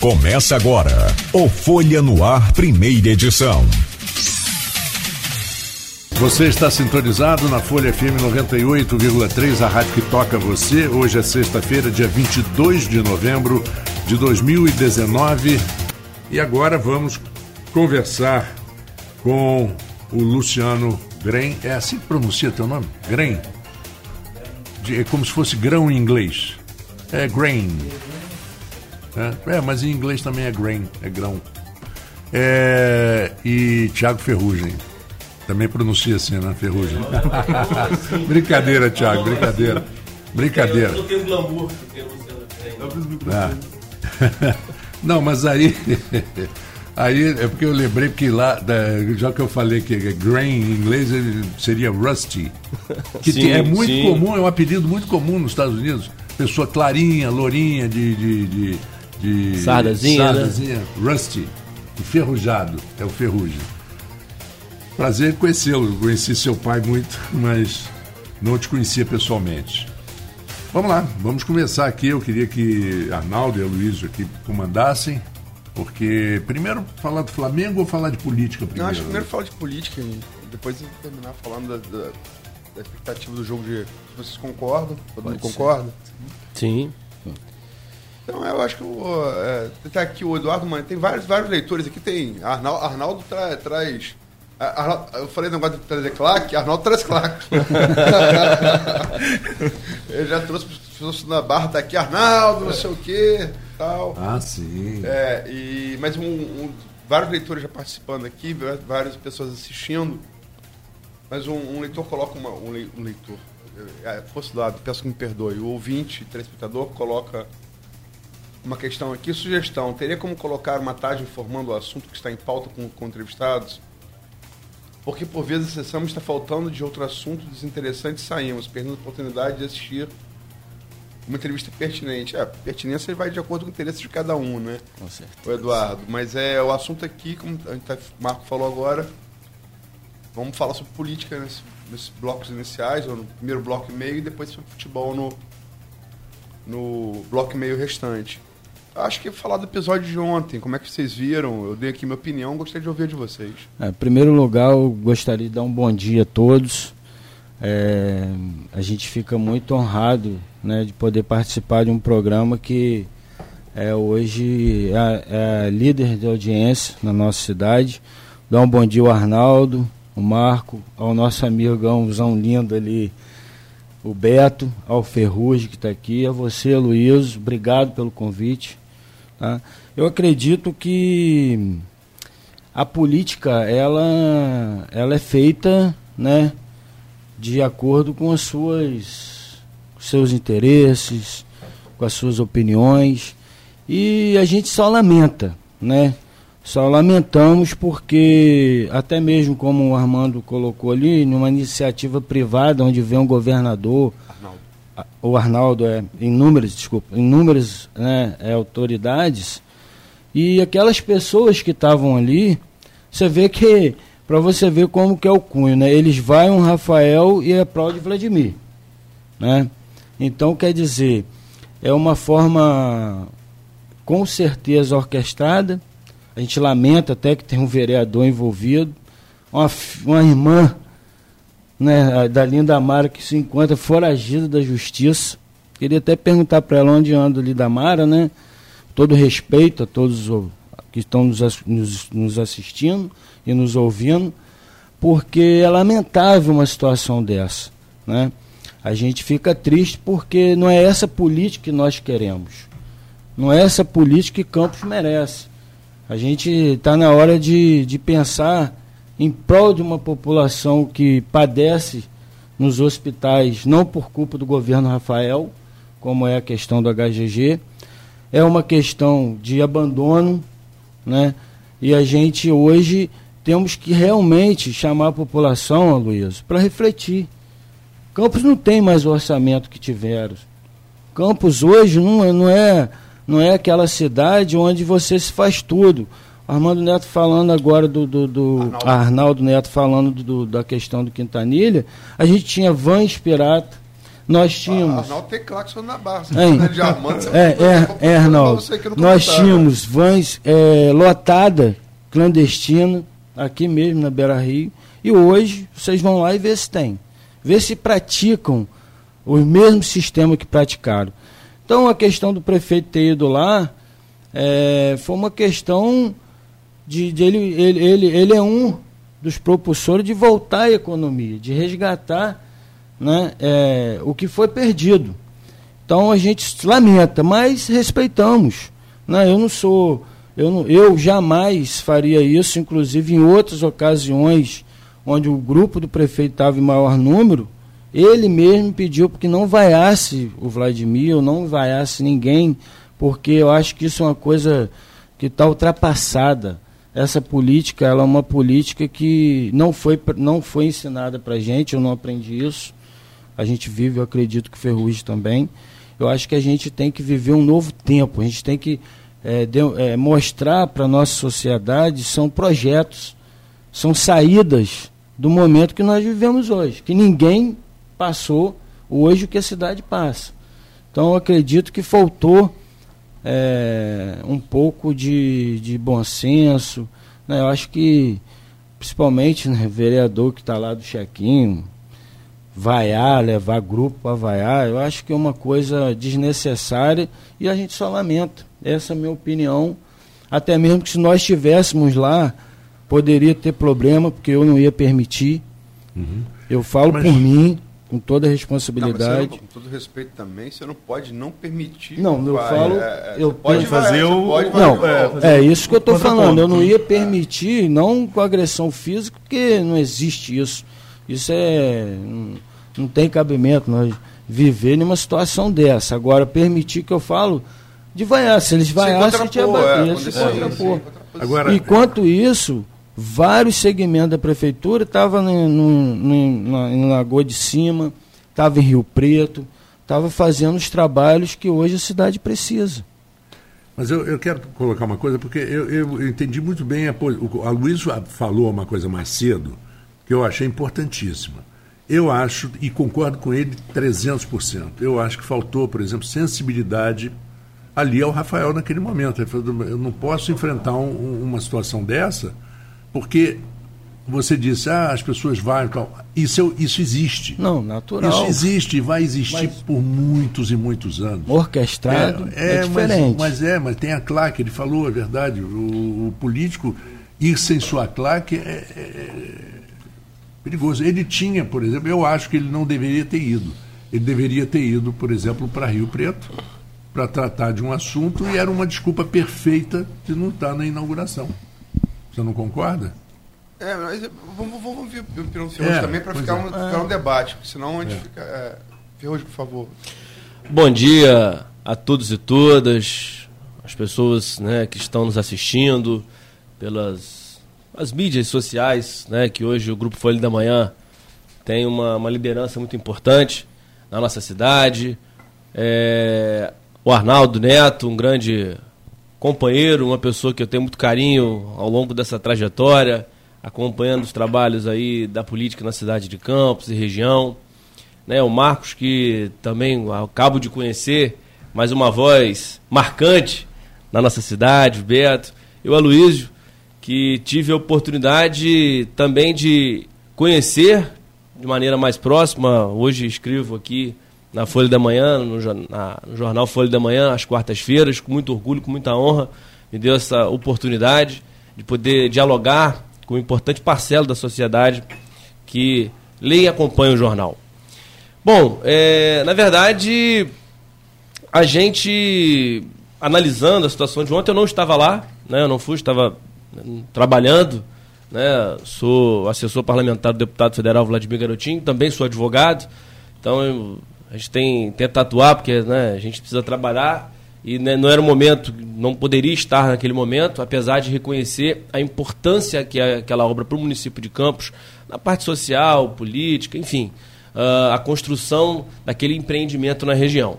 Começa agora o Folha no Ar, primeira edição. Você está sintonizado na Folha FM 98,3, a rádio que toca você. Hoje é sexta-feira, dia 22 de novembro de 2019. E agora vamos conversar com o Luciano Gren. É assim que pronuncia teu nome? Gren? É como se fosse grão em inglês. É grain. É, é, mas em inglês também é grain, é grão. É, e Tiago Ferrugem. Também pronuncia assim, né? Ferrugem. brincadeira, Tiago, brincadeira. Brincadeira. Eu tenho glamour, ah. Não, mas aí. Aí é porque eu lembrei que lá, já que eu falei que grain em inglês seria rusty, que sim, é muito sim. comum, é um apelido muito comum nos Estados Unidos. Pessoa clarinha, lourinha, de, de, de de sardazinha, sardazinha né? rusty, enferrujado, é o ferrugem. Prazer em conhecê-lo, conheci seu pai muito, mas não te conhecia pessoalmente. Vamos lá, vamos começar aqui. Eu queria que Arnaldo e Aloysio aqui comandassem, porque primeiro falar do Flamengo ou falar de política primeiro? Não, acho que primeiro falar de política e depois terminar falando da, da, da expectativa do jogo de. Vocês concordam, todo mundo concorda? Sim. Então eu acho que é, tá aqui o Eduardo Mano, tem vários, vários leitores aqui, tem. Arnaldo, Arnaldo tra, traz. Arnaldo, eu falei negócio de trazer claque, Arnaldo traz claque. Ele já trouxe pessoas na barra, tá aqui, Arnaldo, não sei o quê, tal. Ah, sim. É, e, mas um, um, vários leitores já participando aqui, várias pessoas assistindo. Mas um, um leitor coloca uma. Um, leitor. É, fosse do lado, peço que me perdoe. O ouvinte, telespectador, coloca uma questão aqui, sugestão. Teria como colocar uma tarde informando o assunto que está em pauta com, com entrevistados? Porque por vezes a sessão está faltando de outro assunto desinteressante e saímos, perdendo a oportunidade de assistir uma entrevista pertinente. É, pertinência vai de acordo com o interesse de cada um, né? Com certeza. O Eduardo. Mas é o assunto aqui, como tá, o Marco falou agora, vamos falar sobre política nesse, nesses blocos iniciais, ou no primeiro bloco e meio, e depois sobre futebol no, no bloco e meio restante. Acho que falar do episódio de ontem, como é que vocês viram? Eu dei aqui minha opinião, gostaria de ouvir de vocês. É, em primeiro lugar, eu gostaria de dar um bom dia a todos. É, a gente fica muito honrado né, de poder participar de um programa que é hoje é, é líder de audiência na nossa cidade. Dar um bom dia ao Arnaldo, o Marco, ao nosso amigãozão lindo ali, o Beto, ao Ferrugem que está aqui, a você, Luiz, obrigado pelo convite. Tá? Eu acredito que a política ela, ela é feita né, de acordo com as suas seus interesses, com as suas opiniões e a gente só lamenta, né? Só lamentamos porque, até mesmo como o Armando colocou ali, numa iniciativa privada onde vem um governador. O Arnaldo é inúmeras, desculpa, inúmeras né, é, autoridades, e aquelas pessoas que estavam ali, você vê que, para você ver como que é o cunho, né? Eles vão Rafael e aplaudem Vladimir, né? Então, quer dizer, é uma forma com certeza orquestrada, a gente lamenta até que tem um vereador envolvido, uma, uma irmã né, da Linda Mara que se encontra foragida da justiça. Queria até perguntar para ela onde anda Linda Mara, né? Todo respeito a todos que estão nos, nos, nos assistindo e nos ouvindo, porque é lamentável uma situação dessa, né? A gente fica triste porque não é essa política que nós queremos. Não é essa política que Campos merece. A gente está na hora de, de pensar em prol de uma população que padece nos hospitais, não por culpa do governo Rafael, como é a questão do HGG, é uma questão de abandono, né? E a gente hoje temos que realmente chamar a população, Luiz, para refletir. Campos não tem mais o orçamento que tiveram. Campos hoje não, é, não é não é aquela cidade onde você se faz tudo. Armando Neto falando agora do, do, do Arnaldo. Arnaldo. Neto falando do, da questão do Quintanilha, a gente tinha vans pirata, Nós tínhamos. Ah, Arnaldo tem claxon na barra. Você Hein? tá de Armando, você É, é, é, Arnaldo. no Nós tínhamos vans é, lotada, clandestina, aqui mesmo na Beira Rio. E hoje vocês vão lá e vê se tem. Vê se praticam o mesmo sistema que praticaram. Então a questão do prefeito ter ido lá é, foi uma questão de, de ele, ele, ele, ele é um dos propulsores de voltar à economia, de resgatar né, é, o que foi perdido. Então a gente lamenta, mas respeitamos. Né? Eu não sou, eu, não, eu jamais faria isso, inclusive em outras ocasiões onde o grupo do prefeito estava em maior número, ele mesmo pediu que não vaiasse o Vladimir, não vaiasse ninguém, porque eu acho que isso é uma coisa que está ultrapassada. Essa política, ela é uma política que não foi, não foi ensinada para gente, eu não aprendi isso. A gente vive, eu acredito que Ferrugem também. Eu acho que a gente tem que viver um novo tempo, a gente tem que é, de, é, mostrar para a nossa sociedade são projetos, são saídas do momento que nós vivemos hoje, que ninguém passou hoje o que a cidade passa. Então eu acredito que faltou é, um pouco de, de bom senso. Né? Eu acho que, principalmente, né, vereador que está lá do chequinho, vaiar, levar grupo para vaiar, eu acho que é uma coisa desnecessária e a gente só lamenta. Essa é a minha opinião. Até mesmo que se nós estivéssemos lá, poderia ter problema, porque eu não ia permitir. Uhum. Eu falo Mas- por mim, com toda a Não, mas responsabilidade. você não- com todo respeito também, você não pode não permitir. Não, eu vai, falo- é, eu você pode fazer o- pode Não, vai. é, isso que eu estou falando. Eu não ia permitir, não com agressão física, porque não existe isso. Isso é. Não, não tem cabimento nós viver numa situação dessa. Agora, permitir que eu falo de vaiar. Se eles Se vaiassem, a gente ia contrapor, é, bater. quando se contrapor. Agora, Enquanto isso, vários segmentos da prefeitura na, em Lagoa de Cima, estavam em Rio Preto, estavam fazendo os trabalhos que hoje a cidade precisa. Mas eu, eu quero colocar uma coisa, porque eu, eu entendi muito bem. A, a Luiz falou uma coisa mais cedo que eu achei importantíssima. Eu acho, e concordo com ele 300%, eu acho que faltou, por exemplo, sensibilidade ali ao Rafael naquele momento. Ele falou, eu não posso enfrentar um- uma situação dessa, porque você disse, ah, as pessoas vão tal. Isso, isso existe. Não, natural. Isso existe e vai existir Mas- por muitos e muitos anos. Orquestrado é, diferente. Mas, mas é, mas tem a claque, ele falou, é verdade. O, o político ir sem sua claque é, é- é perigoso. Ele tinha, por exemplo, eu acho que ele não deveria ter ido. Ele deveria ter ido, por exemplo, para Rio Preto para tratar de um assunto e era uma desculpa perfeita de não estar na inauguração. Você não concorda? É, mas é, vamos, vamos ver o opinião do Ferrugem É, também para ficar, é. um, ficar um debate, porque senão a gente fica. É, Ferrugem, por favor. Bom dia a todos e todas, as pessoas né, que estão nos assistindo pelas as mídias sociais, né, que hoje o Grupo Folha da Manhã tem uma, uma liderança muito importante na nossa cidade. É, o Arnaldo Neto, um grande companheiro, uma pessoa que eu tenho muito carinho ao longo dessa trajetória, acompanhando os trabalhos aí da política na cidade de Campos e região né, o Marcos, que também acabo de conhecer, mais uma voz marcante na nossa cidade, o Beto, e o Aloysio, que tive a oportunidade também de conhecer de maneira mais próxima. Hoje escrevo aqui na Folha da Manhã, no, na- no jornal Folha da Manhã, às quartas-feiras, com muito orgulho, com muita honra, me deu essa oportunidade de poder dialogar com um importante parcela da sociedade que lê e acompanha o jornal. Bom, é, na verdade, a gente analisando a situação de ontem, eu não estava lá, né? Eu não fui, estava hum, trabalhando, né? Sou assessor parlamentar do deputado federal Vladimir Garotinho, também sou advogado. Então eu- a gente tem tenta atuar porque, né, a gente precisa trabalhar e né, não era o momento, não poderia estar naquele momento, apesar de reconhecer a importância que é aquela obra para o município de Campos, na parte social, política, enfim, ah, a construção daquele empreendimento na região.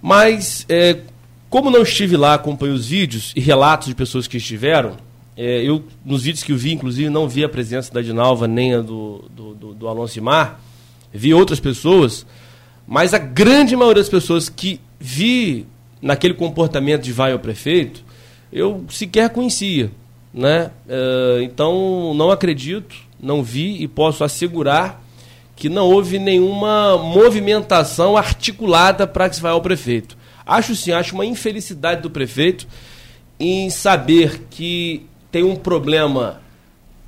Mas, é, como não estive lá, acompanhei os vídeos e relatos de pessoas que estiveram, é, eu, nos vídeos que eu vi, inclusive, não vi a presença da Dinalva nem a do, do, do, do Alonso Mar, vi outras pessoas, Mas a grande maioria das pessoas que vi naquele comportamento de vai ao prefeito, eu sequer conhecia. Né? Uh, então, não acredito, não vi e posso assegurar que não houve nenhuma movimentação articulada para que se vá ao prefeito. Acho sim, acho uma infelicidade do prefeito em saber que tem um problema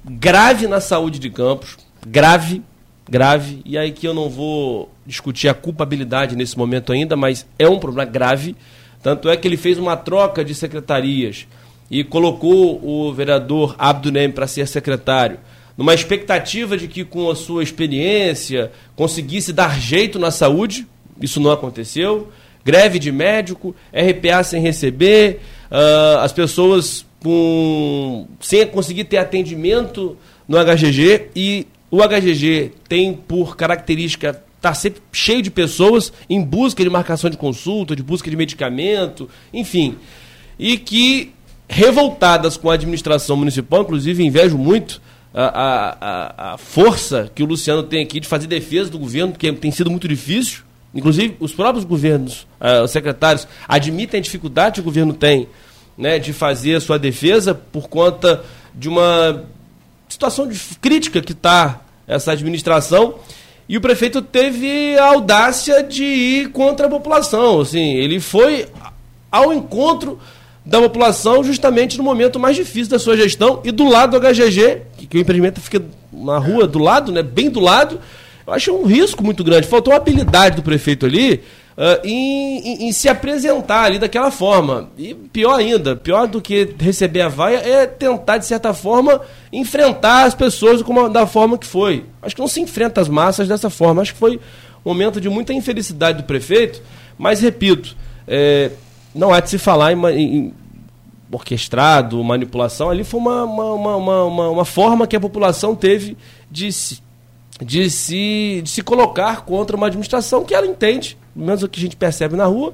grave na saúde de Campos, grave, grave, e aí que eu não vou discutir a culpabilidade nesse momento ainda, mas é um problema grave. Tanto é que ele fez uma troca de secretarias e colocou o vereador Abdunem para ser secretário, numa expectativa de que com a sua experiência conseguisse dar jeito na saúde. Isso não aconteceu. Greve de médico, RPA sem receber, uh, as pessoas com, sem conseguir ter atendimento no HGG e o HGG tem por característica estar tá sempre cheio de pessoas em busca de marcação de consulta, de busca de medicamento, enfim. E que, revoltadas com a administração municipal, inclusive invejo muito a, a, a força que o Luciano tem aqui de fazer defesa do governo, que tem sido muito difícil. Inclusive, os próprios governos, uh, os secretários, admitem a dificuldade que o governo tem né, de fazer a sua defesa por conta de uma situação de crítica que está essa administração. E o prefeito teve a audácia de ir contra a população. Assim, ele foi ao encontro da população justamente no momento mais difícil da sua gestão e do lado do HGG, que, que o empreendimento fica na rua do lado, né, bem do lado. Eu acho um risco muito grande. Faltou uma habilidade do prefeito ali uh, em, em, em, se apresentar ali daquela forma. E pior ainda, pior do que receber a vaia é tentar, de certa forma, enfrentar as pessoas como, da forma que foi. Acho que não se enfrenta as massas dessa forma. Acho que foi um momento de muita infelicidade do prefeito, mas repito, é, não há de se falar em, em orquestrado, manipulação, ali foi uma, uma, uma, uma, uma forma que a população teve de de, se, de se colocar contra uma administração que ela entende pelo menos o que a gente percebe na rua,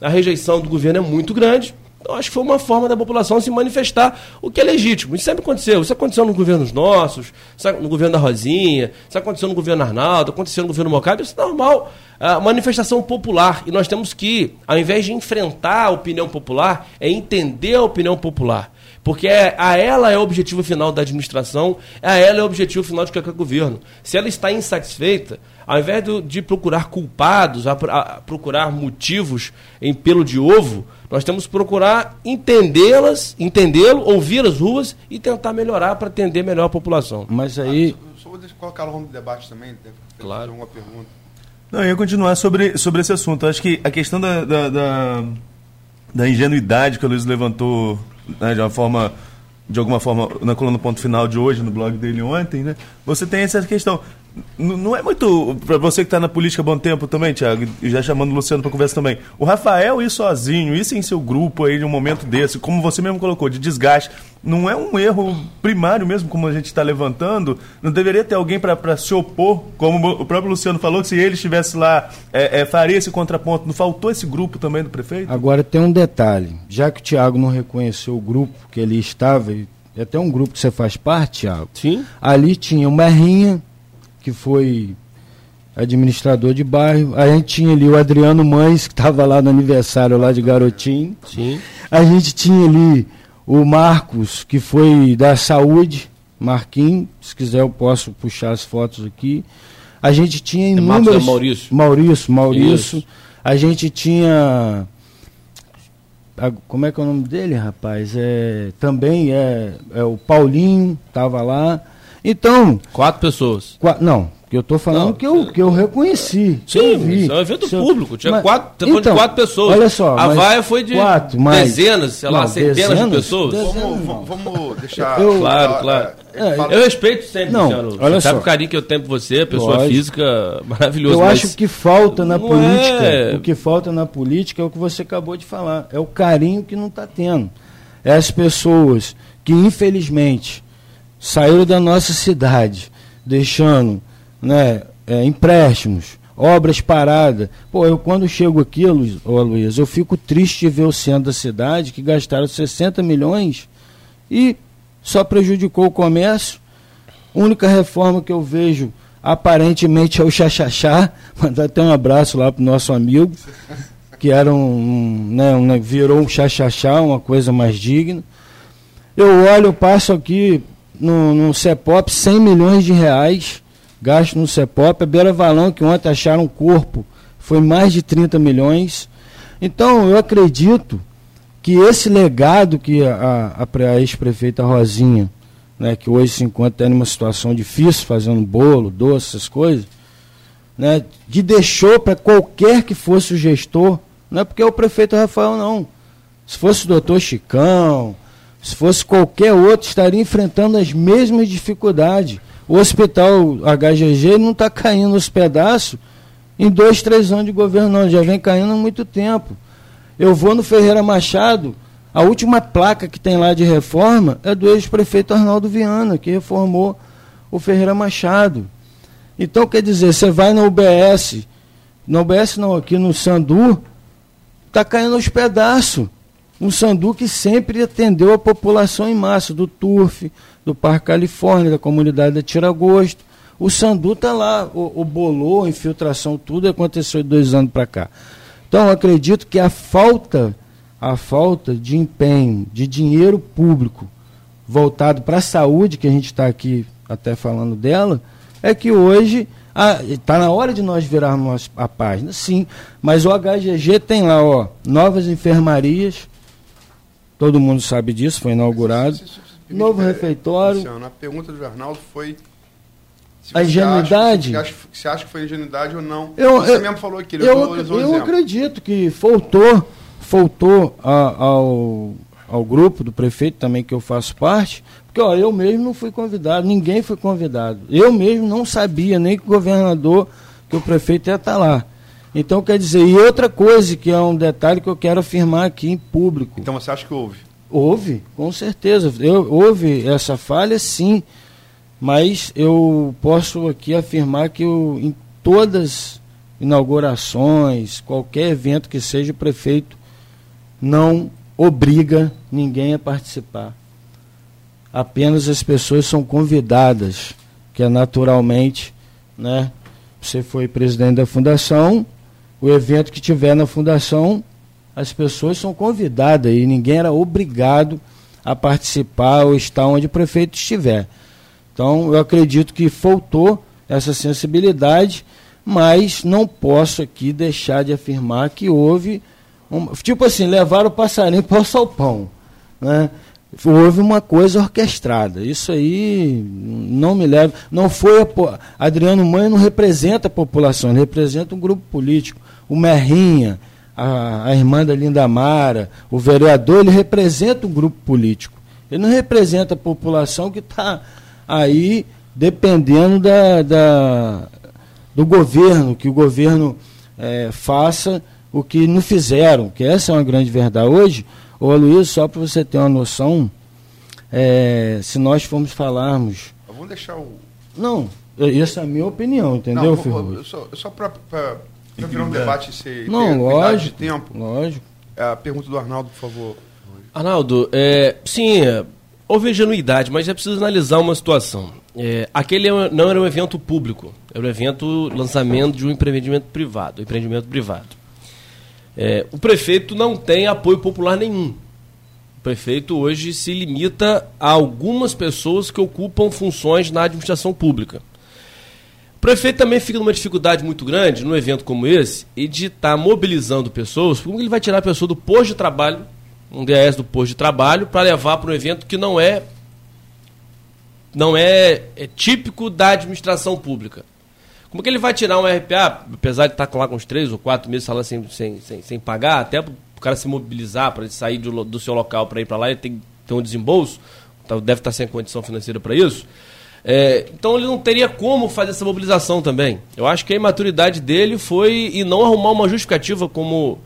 a rejeição do governo é muito grande. Então, acho que foi uma forma da população se manifestar, o que é legítimo. Isso sempre aconteceu. Isso aconteceu no governo nossos, no governo da Rosinha, isso aconteceu no governo Arnaldo, aconteceu no governo Mocabe, isso é normal. A manifestação popular. E nós temos que, ao invés de enfrentar a opinião popular, é entender a opinião popular. Porque é, a ela é o objetivo final da administração, a ela é o objetivo final de qualquer governo. Se ela está insatisfeita, ao invés de, de procurar culpados, a, a, procurar motivos em pelo de ovo, nós temos que procurar entendê-las, entendê-lo, ouvir as ruas e tentar melhorar para atender melhor a população. Mas aí. Ah, só, só vou colocar no debate também, deve claro. alguma pergunta. Não, eu ia continuar sobre, sobre esse assunto. Eu acho que a questão da, da, da, da ingenuidade que o Luiz levantou né, de uma forma de alguma forma na coluna ponto final de hoje no blog dele ontem, né? Você tem essa questão. Não é muito. Para você que está na política há bom tempo também, Tiago, e já chamando o Luciano para conversa também. O Rafael ir sozinho, isso em seu grupo aí, num momento desse, como você mesmo colocou, de desgaste, não é um erro primário mesmo, como a gente está levantando? Não deveria ter alguém para se opor, como o próprio Luciano falou, que se ele estivesse lá, é, é, faria esse contraponto. Não faltou esse grupo também do prefeito? Agora tem um detalhe: já que o Tiago não reconheceu o grupo que ele estava, e até um grupo que você faz parte, Tiago. Sim. Ali tinha o Merrinha que foi administrador de bairro. A gente tinha ali o Adriano Mães, que estava lá no aniversário lá de Garotinho. Sim. A gente tinha ali o Marcos, que foi da saúde, Marquinhos, se quiser eu posso puxar as fotos aqui. A gente tinha é inúmeros... É Maurício. Maurício, Maurício. Isso. A gente tinha... Como é que é o nome dele, rapaz? É, também é, é o Paulinho, estava lá. Então. Quatro pessoas. Quatro, não, que eu estou falando não, que, eu, que eu reconheci. Sim, eu vi. é um evento público. Tinha mas, quatro, então, quatro pessoas. Olha só. A vaia foi de quatro, mas, dezenas, sei não, lá, centenas dezenas, de pessoas. Dezenas, vamos, vamos deixar. Eu, claro, claro. É, eu respeito sempre, não, Luciano. Olha sabe só. o carinho que eu tenho por você, pessoa Lógico. física maravilhosa. Eu acho que falta na política. É... O que falta na política é o que você acabou de falar. É o carinho que não está tendo. É as pessoas que, infelizmente, saíram da nossa cidade, deixando né, é, empréstimos, obras paradas. Pô, eu quando chego aqui, Luiz, Luiz, eu fico triste de ver o centro da cidade que gastaram 60 milhões e só prejudicou o comércio. A única reforma que eu vejo aparentemente é o Xaxaxá, mandar até um abraço lá pro nosso amigo, que era um, né, um virou um Xaxaxá, uma coisa mais digna. Eu olho, passo aqui no, no CEPOP 100 milhões de reais gasto no CEPOP, a Beira Valão, que ontem acharam um corpo, foi mais de 30 milhões. Então, eu acredito que esse legado que a, a, a ex-prefeita Rosinha né, que hoje se encontra em uma situação difícil, fazendo bolo, doce, essas coisas, né, que deixou para qualquer que fosse o gestor, não é porque é o prefeito Rafael, não. Se fosse o doutor Chicão, se fosse qualquer outro, estaria enfrentando as mesmas dificuldades. O hospital HGG não está caindo os pedaços em dois, três anos de governo, não, já vem caindo há muito tempo. Eu vou no Ferreira Machado, a última placa que tem lá de reforma é do ex-prefeito Arnaldo Viana, que reformou o Ferreira Machado. Então, quer dizer, você vai na UBS, na UBS não, aqui no Sandu, está caindo aos pedaços. Um Sandu que sempre atendeu a população em massa, do Turf, do Parque Califórnia, da comunidade da Tiragosto. O Sandu está lá, o, o bolô, a infiltração, tudo aconteceu de dois anos para cá. Então, acredito que a falta a falta de empenho, de dinheiro público voltado para a saúde, que a gente está aqui até falando dela, é que hoje está na hora de nós virarmos a página, sim, mas o HGG tem lá, ó, novas enfermarias, todo mundo sabe disso, foi inaugurado, se, se, se, novo refeitório. A pergunta do Arnaldo foi a ingenuidade. Acha, você acha que foi ingenuidade ou não? Eu, você eu, mesmo falou aqui. Eu, eu, eu acredito que faltou faltou a, ao, ao grupo do prefeito também que eu faço parte, porque ó, eu mesmo não fui convidado, ninguém foi convidado. Eu mesmo não sabia nem que o governador, que o prefeito ia estar lá. Então, quer dizer, e outra coisa que é um detalhe que eu quero afirmar aqui em público. Então você acha que houve? Houve, com certeza. Eu, houve essa falha, sim. Mas eu posso aqui afirmar que eu, em todas inaugurações, qualquer evento que seja, o prefeito não obriga ninguém a participar. Apenas as pessoas são convidadas, que é naturalmente, né? Você foi presidente da fundação, o evento que tiver na fundação, as pessoas são convidadas e ninguém era obrigado a participar ou estar onde o prefeito estiver. Então, eu acredito que faltou essa sensibilidade, mas não posso aqui deixar de afirmar que houve um, tipo assim, levaram o passarinho para o salpão. Né? Houve uma coisa orquestrada. Isso aí não me leva. Não foi. A, Adriano Mãe não representa a população, ele representa um grupo político. O Merrinha, a, a irmã da Linda Mara, o vereador, ele representa um grupo político. Ele não representa a população que está aí dependendo da, da, do governo, que o governo é, faça o que não fizeram, que essa é uma grande verdade. Hoje, ô Luiz, só para você ter uma noção, é, se nós formos falarmos. Vamos deixar o. Não, essa é a minha opinião, entendeu, Ferrugem? Só, só para virar um debate se Não, lógico. De tempo. Lógico. É, a pergunta do Arnaldo, por favor. Arnaldo, é, sim, é, houve ingenuidade, mas é preciso analisar uma situação. É, aquele é não era um evento público, era um evento lançamento de um empreendimento privado, um empreendimento privado. É, o prefeito não tem apoio popular nenhum. O prefeito hoje se limita a algumas pessoas que ocupam funções na administração pública. Prefeito também fica numa dificuldade muito grande, num evento como esse, e de estar tá mobilizando pessoas. Como ele vai tirar a pessoa do posto de trabalho, um DAS do posto de trabalho, para levar para um evento que não é não é, é típico da administração pública. Como que ele vai tirar um RPA, apesar de estar tá lá com uns três ou quatro meses salário sem, sem, sem, sem pagar, até para o cara se mobilizar, para ele sair do, do seu local para ir para lá, ele tem que ter um desembolso, tá, deve estar tá sem condição financeira para isso. É, então ele não teria como fazer essa mobilização também. Eu acho que a imaturidade dele foi e não arrumar uma justificativa, como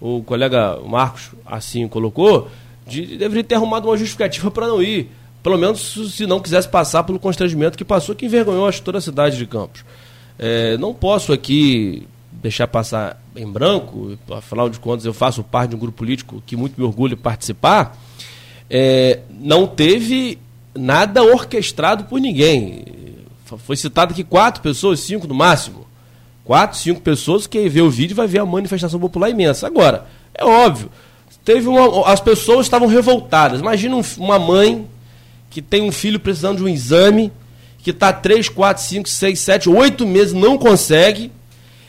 o colega Marcos assim colocou, de, deveria ter arrumado uma justificativa para não ir. Pelo menos se não quisesse passar pelo constrangimento que passou, que envergonhou acho, toda a cidade de Campos. É, não posso aqui deixar passar em branco, afinal de contas eu faço parte de um grupo político que muito me orgulho participar, é, não teve nada orquestrado por ninguém. Foi citado aqui quatro pessoas, cinco no máximo. Quatro, cinco pessoas, quem vê o vídeo vai ver a manifestação popular imensa. Agora, é óbvio, teve uma, as pessoas estavam revoltadas. Imagina um, uma mãe que tem um filho precisando de um exame, que está 3, 4, 5, 6, 7, 8 meses, não consegue,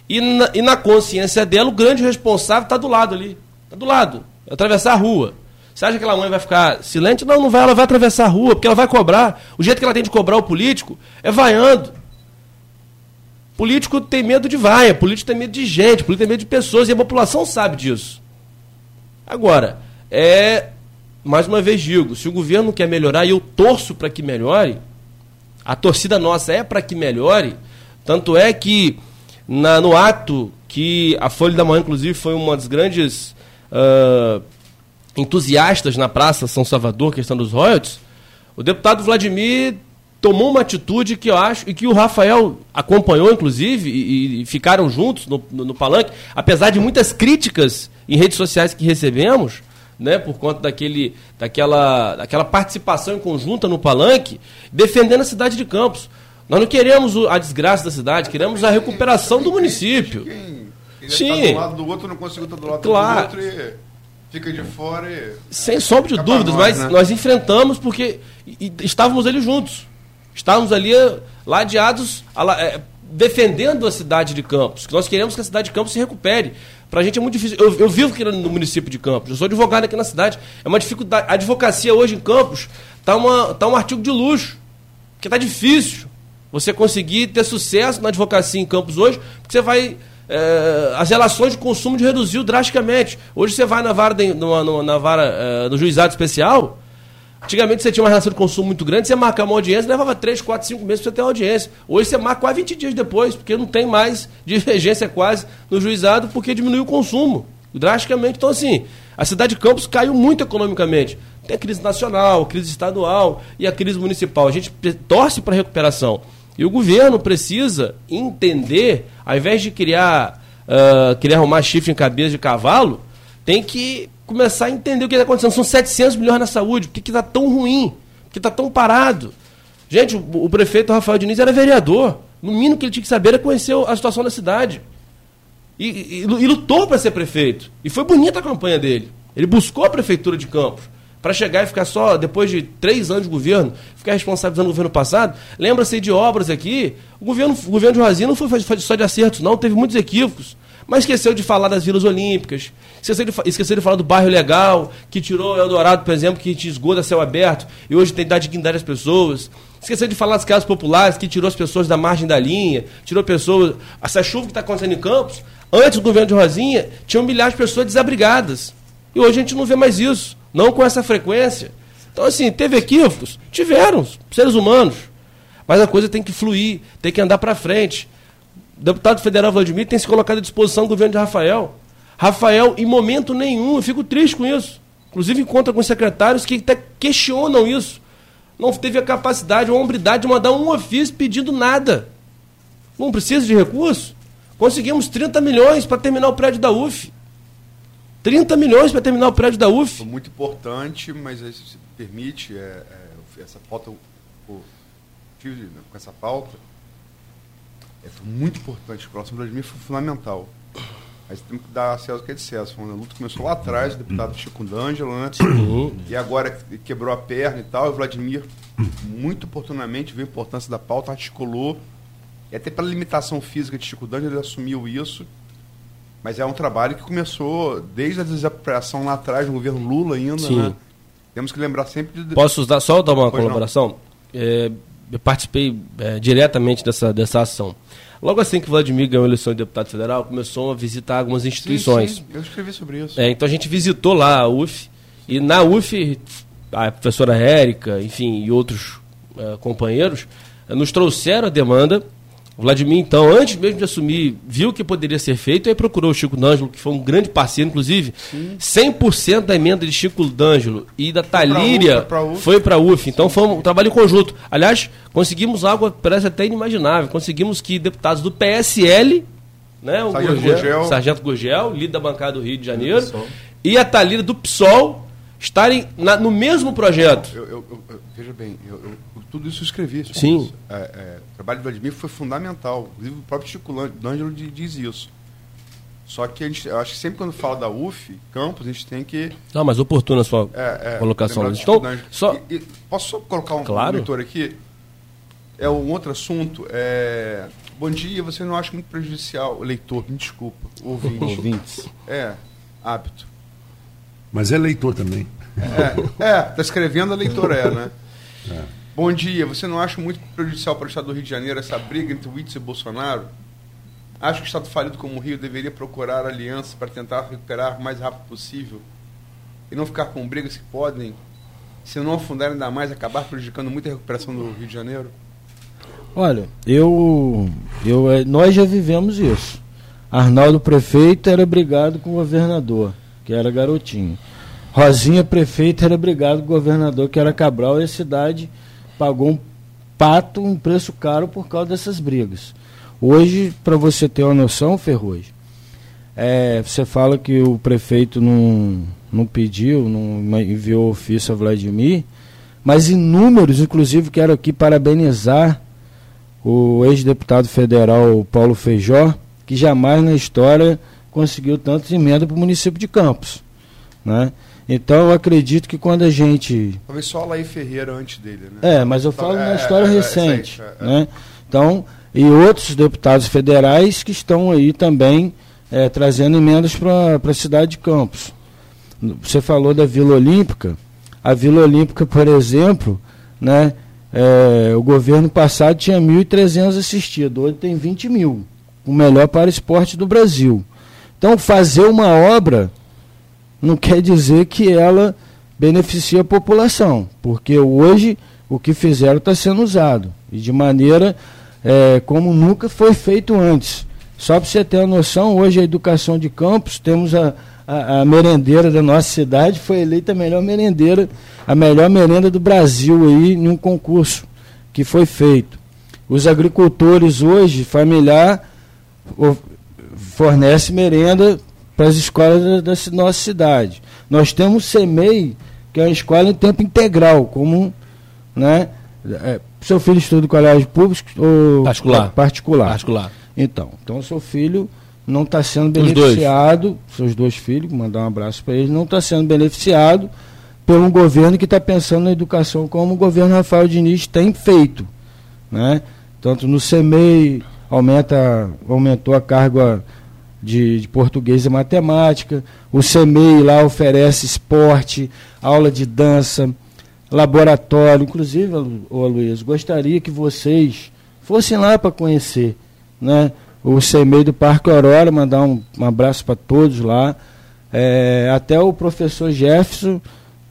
e na, e na consciência dela, o grande responsável está do lado ali. Está do lado. Atravessar a rua. Você acha que aquela mãe vai ficar silente? Não, não vai, ela vai atravessar a rua, porque ela vai cobrar. O jeito que ela tem de cobrar o político é vaiando. Político tem medo de vaia, político tem medo de gente, político tem medo de pessoas, e a população sabe disso. Agora, é. Mais uma vez digo, se o governo quer melhorar, e eu torço para que melhore, a torcida nossa é para que melhore, tanto é que na, no ato que a Folha da Manhã, inclusive, foi uma das grandes uh, entusiastas na Praça São Salvador, questão dos royalties, o deputado Vladimir tomou uma atitude que eu acho, e que o Rafael acompanhou, inclusive, e, e ficaram juntos no, no, no, palanque, apesar de muitas críticas em redes sociais que recebemos, né, por conta daquele, daquela, daquela participação em conjunta no palanque, defendendo a cidade de Campos. Nós não queremos a desgraça da cidade, queremos a recuperação do município. Sim. Está do lado do outro não conseguiu estar do lado Claro. do outro e fica de fora e. Sem sombra de dúvidas, nós, mas né? nós enfrentamos porque e- e estávamos ali juntos. Estávamos ali eh, ladeados, eh, defendendo a cidade de Campos. que Nós queremos que a cidade de Campos se recupere. Para a gente é muito difícil. Eu, eu vivo aqui no município de Campos, eu sou advogado aqui na cidade. É uma dificuldade. A advocacia hoje em Campos está tá um artigo de luxo, porque está difícil você conseguir ter sucesso na advocacia em Campos hoje, porque você vai. Eh, as relações de consumo de reduziu drasticamente. Hoje você vai na vara, de, na vara eh, do juizado especial. Antigamente você tinha uma relação de consumo muito grande, você marcava uma audiência, levava 3, 4, 5 meses para você ter uma audiência. Hoje você marca quase 20 dias depois, porque não tem mais divergência quase no juizado, porque diminuiu o consumo drasticamente. Então, assim, a cidade de Campos caiu muito economicamente. Tem a crise nacional, a crise estadual e a crise municipal. A gente torce para a recuperação. E o governo precisa entender, ao invés de criar, ah, querer arrumar chifre em cabeça de cavalo, tem que começar a entender o que está acontecendo. São 700 milhões na saúde. Por que está tão ruim? Por que está tão parado? Gente, o, o prefeito Rafael Diniz era vereador. No mínimo que ele tinha que saber era conhecer a situação da cidade. E, e- e lutou para ser prefeito. E foi bonita a campanha dele. Ele buscou a prefeitura de Campos para chegar e ficar só, depois de três anos de governo, ficar responsabilizando o governo passado. Lembra-se de obras aqui. O governo, o governo de Rosinha não foi, só de acertos, não, teve muitos equívocos. Mas esqueceu de falar das vilas olímpicas, esqueceu de, esqueceu de falar do bairro legal, que tirou Eldorado, por exemplo, que tinha esgoto a céu aberto, e hoje tem dado dignidade às pessoas. Esqueceu de falar das casas populares, que tirou as pessoas da margem da linha, tirou pessoas. Essa chuva que está acontecendo em Campos, antes do governo de Rosinha, tinham milhares de pessoas desabrigadas. E hoje a gente não vê mais isso, não com essa frequência. Então, assim, teve equívocos? Tiveram, seres humanos. Mas a coisa tem que fluir, tem que andar para frente. O deputado federal Vladimir tem se colocado à disposição do governo de Rafael. Rafael, em momento nenhum, eu fico triste com isso. Inclusive, encontra com secretários que até questionam isso. Não teve a capacidade ou a hombridade de mandar um ofício pedindo nada. Não precisa de recurso? Conseguimos 30 milhões para terminar o prédio da UF. 30 milhões para terminar o prédio da UF. Muito importante, mas aí se permite, é, é, essa pauta, o- tive né, com essa pauta, é, foi muito importante. O próximo Vladimir foi fundamental. Mas temos que dar a César o que é de César. Foi uma luta começou lá atrás, o deputado Chico D'Angelo, né? E agora que quebrou a perna e tal, e o Vladimir, muito oportunamente, viu a importância da pauta, articulou. E até pela limitação física de Chico D'Angelo, ele assumiu isso. Mas é um trabalho que começou desde a desapropriação lá atrás, no governo Lula ainda, Sim. né? Temos que lembrar sempre de. Posso usar, só dar uma Pois colaboração? É, eu participei é, diretamente dessa, dessa ação. Logo assim que Vladimir ganhou a eleição de deputado federal, começou a visitar algumas Sim, instituições. sim, eu escrevi sobre isso. É, então a gente visitou lá a UF, e na UF, a professora Érica, enfim, e outros eh, companheiros, eh, nos trouxeram a demanda. O Vladimir, então, antes mesmo de assumir, viu o que poderia ser feito, e aí procurou o Chico D'Angelo, que foi um grande parceiro, inclusive. 100% da emenda de Chico D'Angelo e da Talíria foi para a UF. Então foi um trabalho em conjunto. Aliás, conseguimos algo que parece até inimaginável. Conseguimos que deputados do PSL, né, o Sargento Gurgel, Gurgel. Sargento Gurgel, líder da bancada do Rio de Janeiro, e a Talíria do PSOL estarem na- no mesmo projeto. Eu, eu- eu- veja bem, eu, eu- tudo isso eu escrevi. Sim. É, é, o trabalho do Vladimir foi fundamental. Inclusive, o próprio Chico D'Angelo di- diz isso. Só que a gente, eu acho que sempre quando fala da UF, Campos, a gente tem que. Não, mas oportuna a sua É, é, colocação. do Então, só, E- e posso só colocar um Claro. leitor aqui? É um outro assunto. É, bom dia, você não acha muito prejudicial, leitor, me desculpa, ouvinte. Ouvintes. é, hábito. Mas é leitor também. É, é, tá escrevendo a leitora é, né? Bom dia, você não acha muito prejudicial para o Estado do Rio de Janeiro essa briga entre Witzel e Bolsonaro? Acho que o Estado falido como o Rio deveria procurar alianças para tentar recuperar o mais rápido possível e não ficar com brigas que podem, se não afundar ainda mais, acabar prejudicando muito a recuperação do Rio de Janeiro? Olha, eu, eu, eh, nós já vivemos isso. Arnaldo prefeito era brigado com o governador, que era garotinho. Rosinha prefeito era brigado com o governador, que era Cabral, e a cidade pagou um pato, um preço caro por causa dessas brigas. Hoje, para você ter uma noção, Ferrugem, é, você fala que o prefeito não, não pediu, não enviou ofício a Vladimir, mas inúmeros, inclusive quero aqui parabenizar o ex-deputado federal Paulo Feijó, que jamais na história conseguiu tantas emendas para o município de Campos. Né? Então eu acredito que quando a gente. Talvez só a Laí Ferreira antes dele, né? É, mas eu falo É, na história é, é, recente. é, é. Né? Então, e outros deputados federais que estão aí também trazendo emendas para a cidade de Campos. Você falou da Vila Olímpica. A Vila Olímpica, por exemplo, né, o governo passado tinha 1.300 assistidos, hoje tem 20 mil. O melhor para o esporte do Brasil. Então, fazer uma obra não quer dizer que ela beneficia a população, porque hoje o que fizeram está sendo usado e de maneira é, como nunca foi feito antes. Só para você ter uma noção, hoje a educação de campos, temos a, a, a merendeira da nossa cidade, foi eleita a melhor merendeira, a melhor merenda do Brasil aí em um concurso que foi feito. Os agricultores hoje, familiar, fornece merenda para as escolas da, da nossa cidade. Nós temos o CEMEI, que é uma escola em tempo integral, como né, é, seu filho estuda em colégio público ou Particular. particular. particular. Então, então seu filho não está sendo Os dois. beneficiado, seus dois filhos, mandar um abraço para eles, não está sendo beneficiado por um governo que está pensando na educação como o governo Rafael Diniz tem feito. Né? Tanto no CEMEI, aumenta, aumentou a carga de, de português e matemática, o CEMEI lá oferece esporte, aula de dança, laboratório, inclusive, ô Luiz, gostaria que vocês fossem lá para conhecer, né? O CEMEI do Parque Aurora, mandar um, um abraço para todos lá. É, até o professor Jefferson,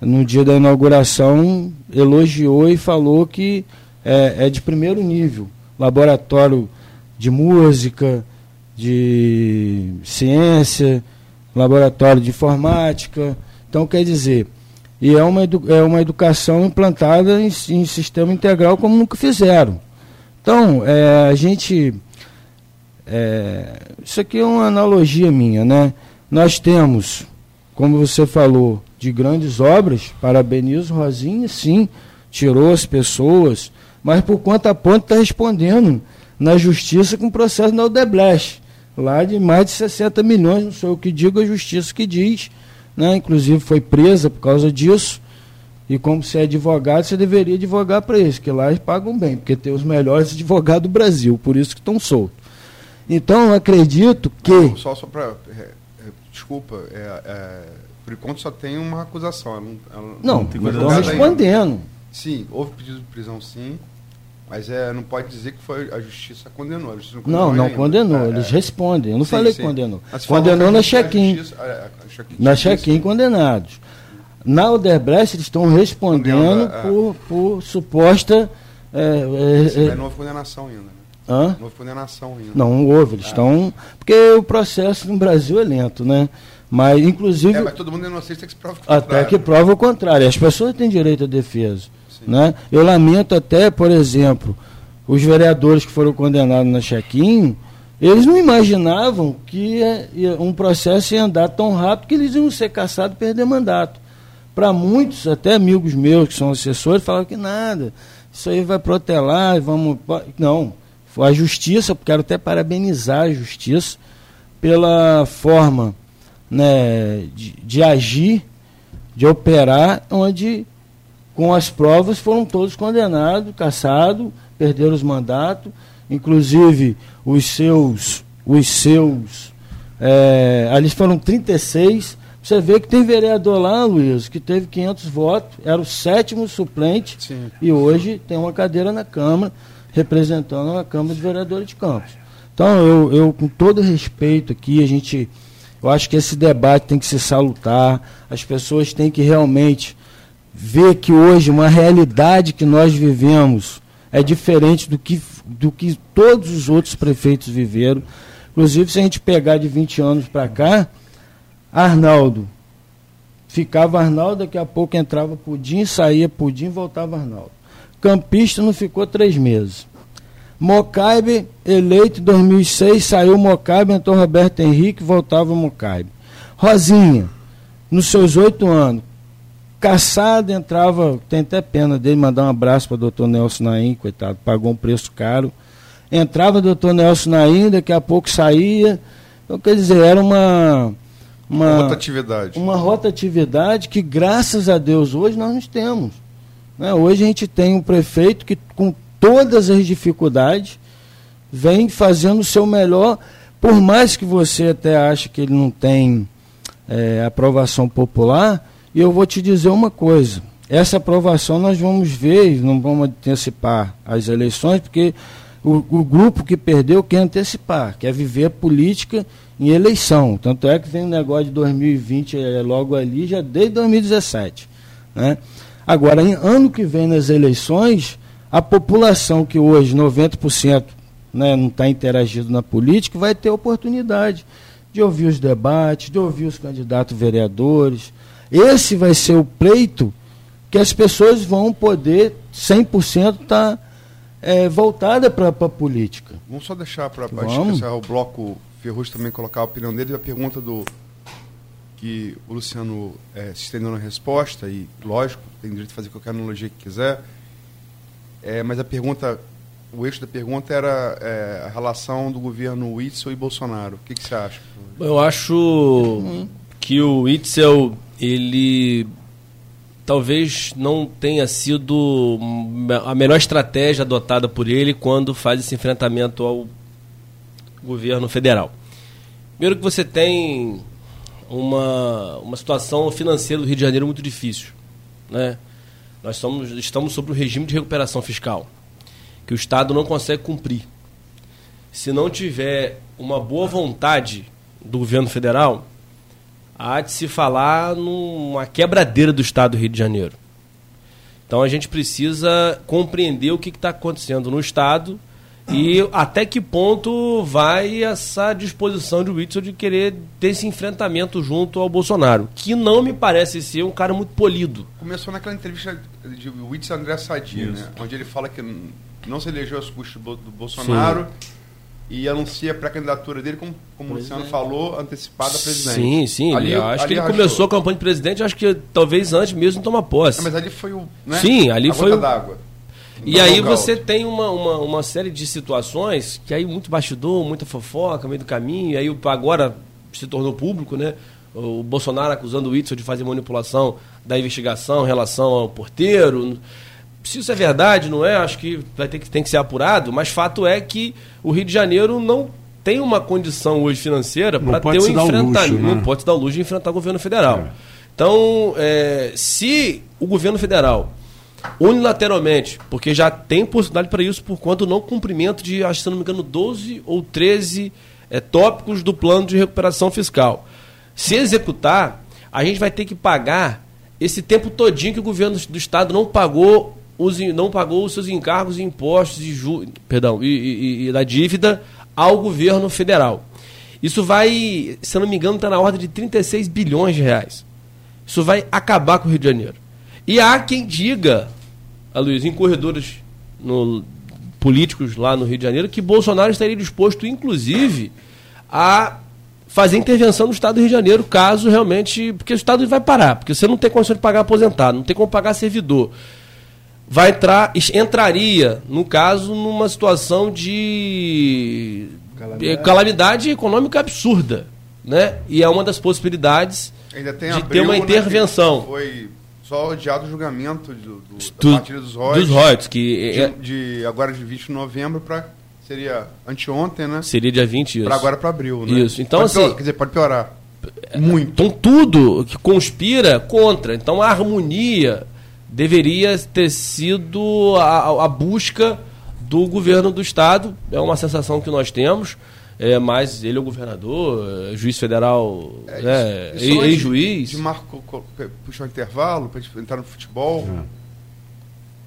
no dia da inauguração, elogiou e falou que é, é de primeiro nível. Laboratório de música, de ciência, laboratório de informática. Então, quer dizer, e é uma, é uma educação implantada em, em sistema integral como nunca fizeram. Então, é, a gente. é, isso aqui é uma analogia minha, né? Nós temos, como você falou, de grandes obras, parabenizo Rosinha, sim, tirou as pessoas, mas por conta ponta está respondendo na justiça com processo na Odebrecht, lá de mais de 60 milhões, não sou eu que digo, a justiça que diz, né? inclusive foi presa por causa disso, e como você é advogado, você deveria advogar para eles, que lá eles pagam bem, porque tem os melhores advogados do Brasil, por isso que estão soltos. Então, eu acredito que... Só, só para. desculpa, é, é, por enquanto só tem uma acusação. ela não, ela Não, foi estão ainda. respondendo. Sim, houve pedido de prisão, sim. Mas é, não pode dizer que foi a justiça condenou. A justiça Não, condenou não ainda. condenou, É, eles é. respondem. Eu não Sim, falei sim. que condenou. Mas Condenou na check-in. check-in Na check-in condenados. Na Odebrecht eles estão respondendo é. por, por suposta. é, é, é, não houve condenação ainda. Né? hã? Não houve condenação ainda. Não, não houve. Eles estão. Porque o processo no Brasil é lento, né? Mas, inclusive. É, mas todo mundo é inocente tem que se provar o Até contrário. que prova o contrário. As pessoas têm direito à defesa. Né? Eu lamento até, por exemplo, os vereadores que foram condenados na check-in, eles não imaginavam que ia- um processo ia andar tão rápido que eles iam ser caçados e perder mandato. Para muitos, até amigos meus que são assessores, falaram que nada, isso aí vai protelar, vamos. Não, a justiça, quero até parabenizar a justiça pela forma né, de, de agir, de operar, onde com as provas foram todos condenados, caçados, perderam os mandatos, inclusive os seus, os seus, é, ali foram 36. Você vê que tem vereador lá, Luiz, que teve 500 votos, era o sétimo suplente Sim. e hoje tem uma cadeira na Câmara, representando a Câmara de Vereadores de Campos. Então, eu, eu, com todo respeito aqui, a gente, eu acho que esse debate tem que se salutar, as pessoas têm que realmente ver que hoje uma realidade que nós vivemos é diferente do que, do que todos os outros prefeitos viveram. Inclusive, se a gente pegar de 20 anos para cá, Arnaldo. Ficava Arnaldo, daqui a pouco entrava Pudim, saía Pudim, voltava Arnaldo. Campista não ficou três meses. Mocaibe, eleito em 2006, saiu Mocaibe, entrou Roberto Henrique, voltava Mocaibe. Rosinha, nos seus oito anos, caçada, entrava, tem até pena dele, mandar um abraço para o doutor Nelson Naim, coitado, pagou um preço caro. Entrava o doutor Nelson Naim, daqui a pouco saía. Então, quer dizer, era uma, uma rotatividade. Uma rotatividade que, graças a Deus, hoje nós não temos. Né? Hoje a gente tem um prefeito que, com todas as dificuldades, vem fazendo o seu melhor, por mais que você até ache que ele não tem é, aprovação popular, e eu vou te dizer uma coisa: essa aprovação nós vamos ver, não vamos antecipar as eleições, porque o, o grupo que perdeu quer antecipar, quer viver a política em eleição. Tanto é que vem o um negócio de 2020 é, logo ali, já desde 2017. Né? Agora, em ano que vem nas eleições, a população que hoje 90% né, não está interagindo na política vai ter oportunidade de ouvir os debates, de ouvir os candidatos vereadores, esse vai ser o pleito que as pessoas vão poder 100% estar tá, é, voltada para a política. Vamos só deixar para encerrar o bloco Ferrugem também colocar a opinião dele. A pergunta do que o Luciano é, se estendeu na resposta, e lógico, tem direito de fazer qualquer analogia que quiser. É, mas a pergunta, o eixo da pergunta era é, a relação do governo Witzel e Bolsonaro. O que, que você acha? Eu acho uhum. Que o Witzel ele talvez não tenha sido a melhor estratégia adotada por ele quando faz esse enfrentamento ao governo federal. Primeiro que você tem uma, uma situação financeira do Rio de Janeiro muito difícil. Né? Nós somos, estamos sobre o regime de recuperação fiscal, que o Estado não consegue cumprir. Se não tiver uma boa vontade do governo federal, há de se falar numa quebradeira do Estado do Rio de Janeiro. Então a gente precisa compreender o que está acontecendo no Estado e até que ponto vai essa disposição de Whitson de querer ter esse enfrentamento junto ao Bolsonaro, que não me parece ser um cara muito polido. Começou naquela entrevista de Whitson André Sadia, né? onde ele fala que não se elegeu às custas do Bolsonaro. Sim e anuncia a pré-candidatura dele, como, como o Luciano falou, antecipada a presidente. Sim, sim. Ali, acho que ele rachou. começou a campanha de presidente, acho que talvez antes mesmo de tomar posse. mas ali foi o. Né? Sim, ali a foi. O... d'água. E aí você tem uma, uma, uma, série de situações que aí muito bastidor, muita fofoca, meio do caminho, e aí agora se tornou público, né? O Bolsonaro acusando o Whitson de fazer manipulação da investigação em relação ao porteiro se isso é verdade, não é? Acho que vai ter que, tem que ser apurado, mas fato é que o Rio de Janeiro não tem uma condição hoje financeira para ter um enfrentamento. Né? Não pode se dar o luxo de enfrentar o governo federal. É. Então, é, se o governo federal unilateralmente, porque já tem possibilidade para isso por conta do não cumprimento de, acho, se não me engano, 12 ou 13 é, tópicos do plano de recuperação fiscal. Se executar, a gente vai ter que pagar esse tempo todinho que o governo do estado não pagou os, não pagou os seus encargos e impostos e, ju, perdão, e, e, e, da dívida ao governo federal. Isso vai, se não me engano, está na ordem de 36 bilhões de reais. Isso vai acabar com o Rio de Janeiro. E há quem diga, Luiz, em corredores no, políticos lá no Rio de Janeiro, que Bolsonaro estaria disposto, inclusive, a fazer intervenção no Estado do Rio de Janeiro, caso realmente. Porque o Estado vai parar, porque você não tem condição de pagar aposentado, não tem como pagar servidor. Vai entrar, entraria, no caso, numa situação de calamidade, calamidade econômica absurda. Né? E é uma das possibilidades de ter uma né, intervenção. Né, foi só adiado o julgamento do, do, do da partida dos Royals. Dos Royals, que de, é... de, agora de 20 de novembro para seria anteontem, né? Seria dia 20, isso. Para agora para abril, né? Isso. Então pode assim, piorar, quer dizer, pode piorar. Muito. Então tudo que conspira contra. Então a harmonia deveria ter sido a, a busca do governo do estado. É uma sensação que nós temos. É, mas ele é o governador, é juiz federal, é, né, ex-juiz. De Marco puxar um intervalo para entrar no futebol.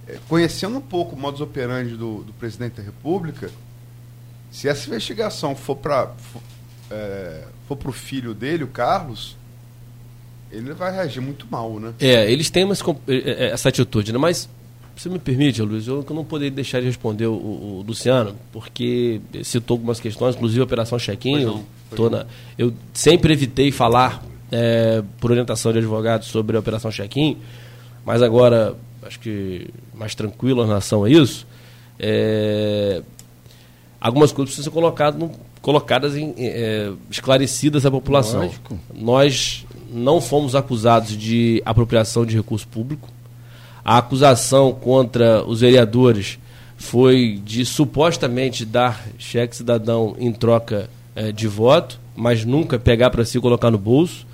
É, conhecendo um pouco o modus operandi do, do, presidente da República, se essa investigação for para for, é, for o filho dele, o Carlos, ele vai reagir muito mal, né? É, eles têm é, é, essa atitude, né? Mas você me permite, Luiz, eu não poderia deixar de responder o, o, Luciano, porque citou algumas questões, inclusive a Operação Check-in. Eu, eu sempre evitei falar, é, por orientação de advogados, sobre a Operação Check-in, mas agora, acho que mais tranquilo em relação a isso, é, algumas coisas precisam ser colocadas, no, colocadas em, é, esclarecidas à população. Lógico. Nós não fomos acusados de apropriação de recurso público, a acusação contra os vereadores foi de supostamente dar cheque cidadão em troca eh, de voto, mas nunca pegar para si e colocar no bolso.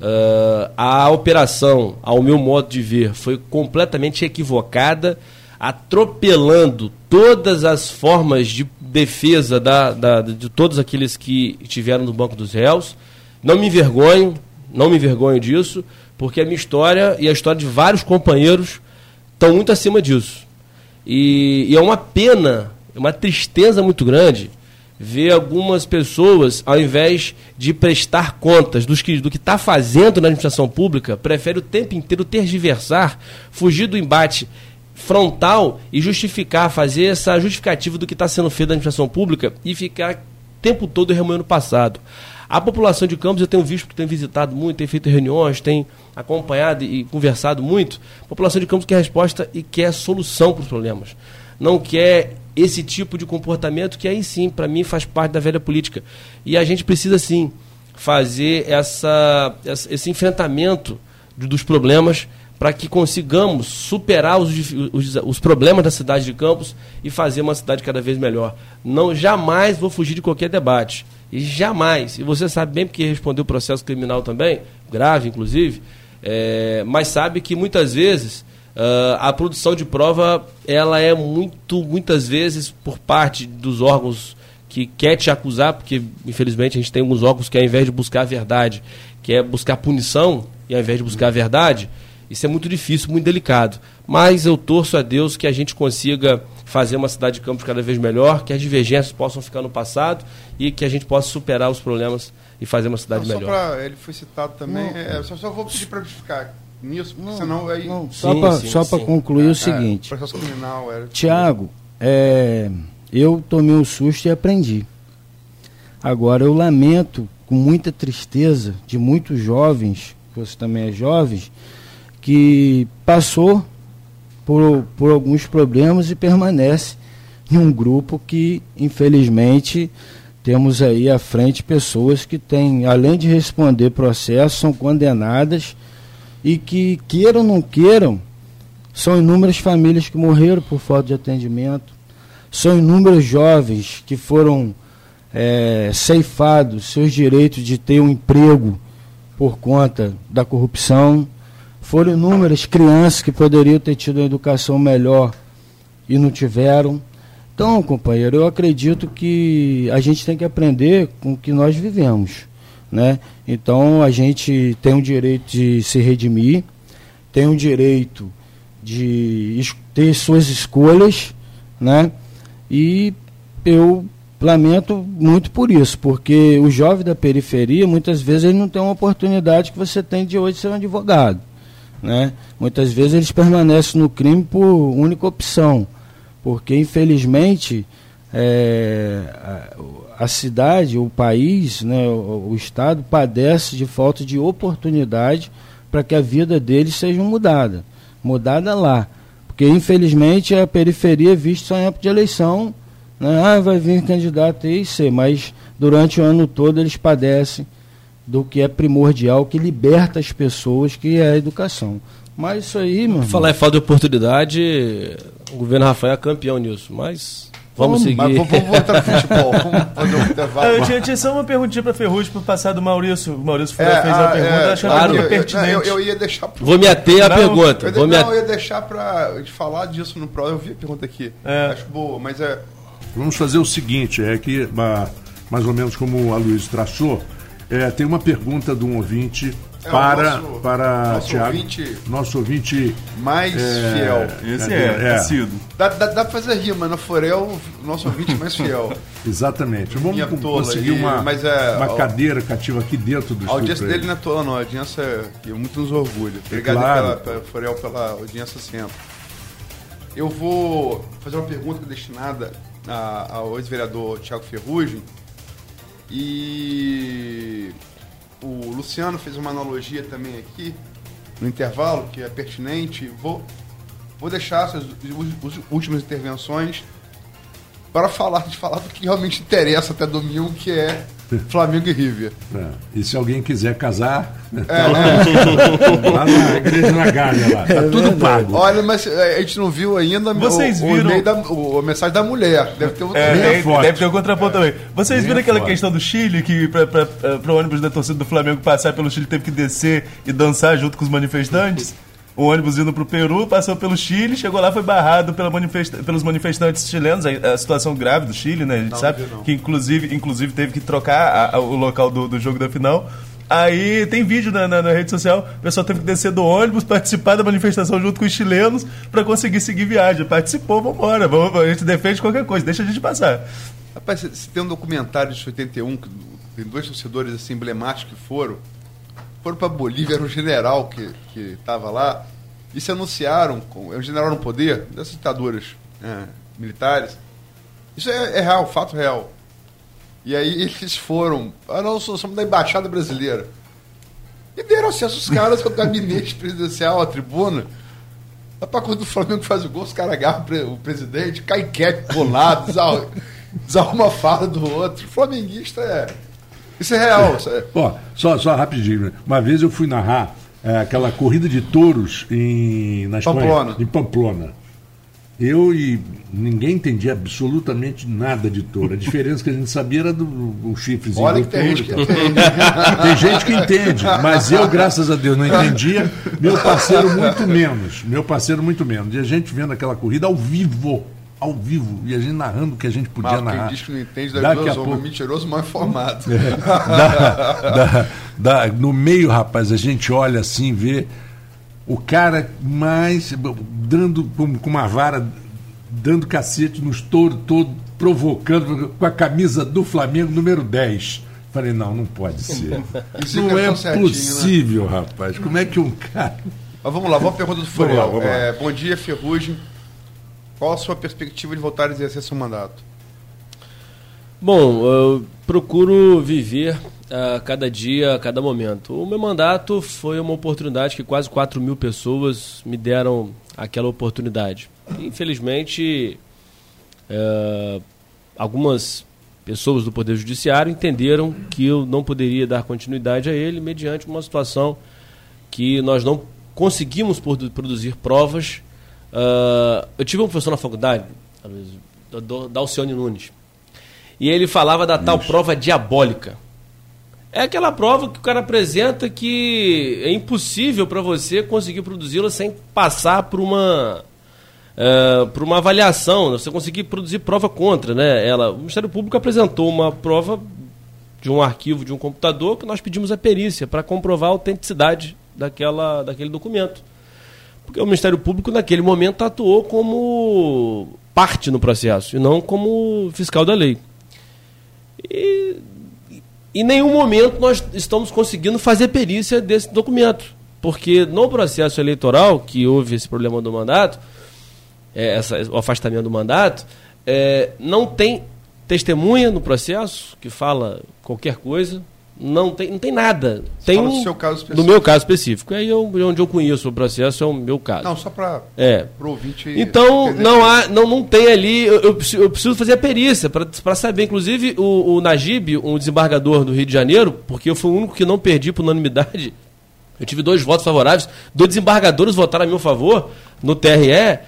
Uh, a operação, ao meu modo de ver, foi completamente equivocada, atropelando todas as formas de defesa da, da, de todos aqueles que estiveram no banco dos réus. Não me envergonho, não me envergonho disso, porque a minha história e a história de vários companheiros estão muito acima disso. E, e é uma pena, é uma tristeza muito grande ver algumas pessoas, ao invés de prestar contas dos que, do que está fazendo na administração pública, prefere o tempo inteiro tergiversar, fugir do embate frontal e justificar, fazer essa justificativa do que está sendo feito na administração pública e ficar o tempo todo remoendo o passado. A população de Campos, eu tenho visto que tem visitado muito, tem feito reuniões, tem acompanhado e conversado muito. A população de Campos quer resposta e quer solução para os problemas. Não quer esse tipo de comportamento que aí sim, para mim, faz parte da velha política. E a gente precisa sim fazer essa, esse enfrentamento dos problemas para que consigamos superar os, os, os, problemas da cidade de Campos e fazer uma cidade cada vez melhor. Não jamais vou fugir de qualquer debate. E jamais, e você sabe bem porque respondeu o processo criminal também, grave inclusive, é, mas sabe que muitas vezes uh, a produção de prova ela é muito, muitas vezes por parte dos órgãos que quer te acusar, porque infelizmente a gente tem alguns órgãos que ao invés de buscar a verdade, quer buscar punição, e ao invés de buscar a verdade, isso é muito difícil, muito delicado. Mas eu torço a Deus que a gente consiga fazer uma cidade de Campos cada vez melhor, que as divergências possam ficar no passado e que a gente possa superar os problemas e fazer uma cidade não, melhor. Pra, ele foi citado também, é, só, só vou pedir para ficar nisso, não, senão aí... Não, só para concluir é, o seguinte, é, criminal era... Tiago, é, eu tomei um susto e aprendi. Agora, eu lamento com muita tristeza de muitos jovens, você também é jovem, que passou por, por alguns problemas e permanece em um grupo que, infelizmente, temos aí à frente pessoas que têm, além de responder processos, são condenadas e que, queiram ou não queiram, são inúmeras famílias que morreram por falta de atendimento, são inúmeros jovens que foram é, ceifados seus direitos de ter um emprego por conta da corrupção, foram inúmeras crianças que poderiam ter tido uma educação melhor e não tiveram. Então, companheiro, eu acredito que a gente tem que aprender com o que nós vivemos. Né? Então, a gente tem o direito de se redimir, tem o direito de ter suas escolhas, né? E eu lamento muito por isso, porque o jovem da periferia, muitas vezes, ele não tem uma oportunidade que você tem de hoje ser um advogado. Né? Muitas vezes eles permanecem no crime por única opção, porque infelizmente é, a, a, cidade, o país, né, o, o, Estado padece de falta de oportunidade para que a vida deles seja mudada. Mudada lá. Porque, infelizmente, a periferia é vista só em época de eleição. Né? Ah, vai vir candidato e C, mas durante o ano todo eles padecem do que é primordial, que liberta as pessoas, que é a educação. Mas isso aí, meu Falar em falta de oportunidade, o governo Rafael é campeão nisso, mas Vamos, seguir. Mas vamos, voltar pro futebol. Vamos fazer um intervalo. Eu tinha, tinha só uma perguntinha para Ferrugem para passar do Maurício. O Maurício é, fez a, a pergunta, é, acho claro. que pertinente. Eu, eu, ia deixar pro... Vou me ater à pergunta. Eu, Vou não, eu ia deixar para falar disso no próximo. Eu vi a pergunta aqui. É. Acho boa, mas é. Vamos fazer o seguinte: é que, mais ou menos como a Luiz traçou, é, tem uma pergunta de um ouvinte é, para, nosso, para nosso Thiago, ouvinte nosso ouvinte mais é, fiel. Esse é, é, é. Sido. Dá, dá, dá pra fazer rima, no Forel, nosso ouvinte mais fiel. Exatamente. Vamos Minha conseguir uma, mas é, uma cadeira cativa aqui dentro do A audiência dele não é tola, não. A audiência que muito nos orgulha. Obrigado claro. pela, pela, Forel pela audiência sempre. Eu vou fazer uma pergunta destinada ao ex-vereador Tiago Ferrugem. E o Luciano fez uma analogia também aqui, no intervalo, que é pertinente. Vou, vou deixar essas as últimas intervenções para falar de falar do que realmente interessa até domingo, que é Flamengo e River. É. E se alguém quiser casar, é, tá lá, lá na igreja na Gávea lá, tá é tudo pago. Olha, mas é, a gente não viu ainda Vocês o, viram... o, da, o, a mensagem da mulher. Deve ter, é, deve, deve ter um contraponto também. Vocês viram aquela questão do Chile, que para o ônibus da torcida do Flamengo passar pelo Chile teve que descer e dançar junto com os manifestantes? O ônibus indo para o Peru, passou pelo Chile, chegou lá, foi barrado pela manifesta pelos manifestantes chilenos, a, a, situação grave do Chile, né? A gente não, sabe que inclusive, inclusive teve que trocar a, o local do, do jogo da final. Aí tem vídeo na, na, na, rede social, o pessoal teve que descer do ônibus, participar da manifestação junto com os chilenos para conseguir seguir viagem. Participou, vambora, vamos, a gente defende qualquer coisa, deixa a gente passar. Rapaz, se tem um documentário de 81, que tem dois torcedores assim, emblemáticos que foram, foram para Bolívia, era um general que estava lá, e se anunciaram, é um general no poder, dessas ditaduras é, militares. Isso é, é, real, fato real. E aí eles foram, ah não, somos da Embaixada Brasileira. E deram acesso os caras ao gabinete presidencial, à tribuna. Rapaz, quando o Flamengo faz o gol, os caras agarram o presidente, cai quieto, colado, desarruma a fala do outro. O flamenguista é isso é real. Isso é... Ó, só, só rapidinho. Né? Uma vez eu fui narrar é, aquela corrida de touros em, na Espanha, Pamplona. em Pamplona. Eu e ninguém entendia absolutamente nada de touro. A diferença que a gente sabia era do, do chifrezinho Olha do que tem touro. Gente que entende. tem gente que entende, mas eu, graças a Deus, não entendia. Meu parceiro muito menos. Meu parceiro muito menos. E a gente vendo aquela corrida ao vivo ao vivo e a gente narrando o que a gente podia Mas narrar. Quem diz que não entende das duas pouco... mentiroso mal informado. É, da, da, no meio, rapaz, a gente olha assim, vê o cara mais dando com, com uma vara, dando cacete nos touros todo, provocando com a camisa do Flamengo número 10. Falei, não, não pode ser. Isso não é certinho, né? possível, né? rapaz. Como é que um cara. Mas vamos lá, vamos pergunta do Furiel. É, bom dia, Ferrugem. Qual a sua perspectiva de voltar a exercer seu mandato? Bom, eu procuro viver a uh, cada dia, a cada momento. O meu mandato foi uma oportunidade que quase 4 mil pessoas me deram aquela oportunidade. Infelizmente, uh, algumas pessoas do Poder Judiciário entenderam que eu não poderia dar continuidade a ele mediante uma situação que nós não conseguimos produzir provas Uh, eu tive um professor na faculdade, da Alcione Nunes, e ele falava da tal prova diabólica. É aquela prova que o cara apresenta que é impossível para você conseguir produzi-la sem passar por uma uh, por uma avaliação, você conseguir produzir prova contra, né? Ela, o Ministério Público apresentou uma prova de um arquivo de um computador que nós pedimos a perícia para comprovar a autenticidade daquela, daquele documento. Porque o Ministério Público, naquele momento, atuou como parte no processo e não como fiscal da lei. E em nenhum momento nós estamos conseguindo fazer perícia desse documento. Porque no processo eleitoral, que houve esse problema do mandato, é, essa, o afastamento do mandato, é, não tem testemunha no processo que fala qualquer coisa, não tem, não tem nada. Tem fala um, do seu caso específico. Do meu caso específico. Aí eu, onde eu conheço o processo é o meu caso. Não, só para É. o ouvinte. Então, não há, não, não tem ali. Eu, eu preciso- eu preciso fazer a perícia para saber. Inclusive, o, o Najib, um desembargador do Rio de Janeiro, porque eu fui o único que não perdi por unanimidade. Eu tive dois votos favoráveis. Dois desembargadores votaram a meu favor no TRE.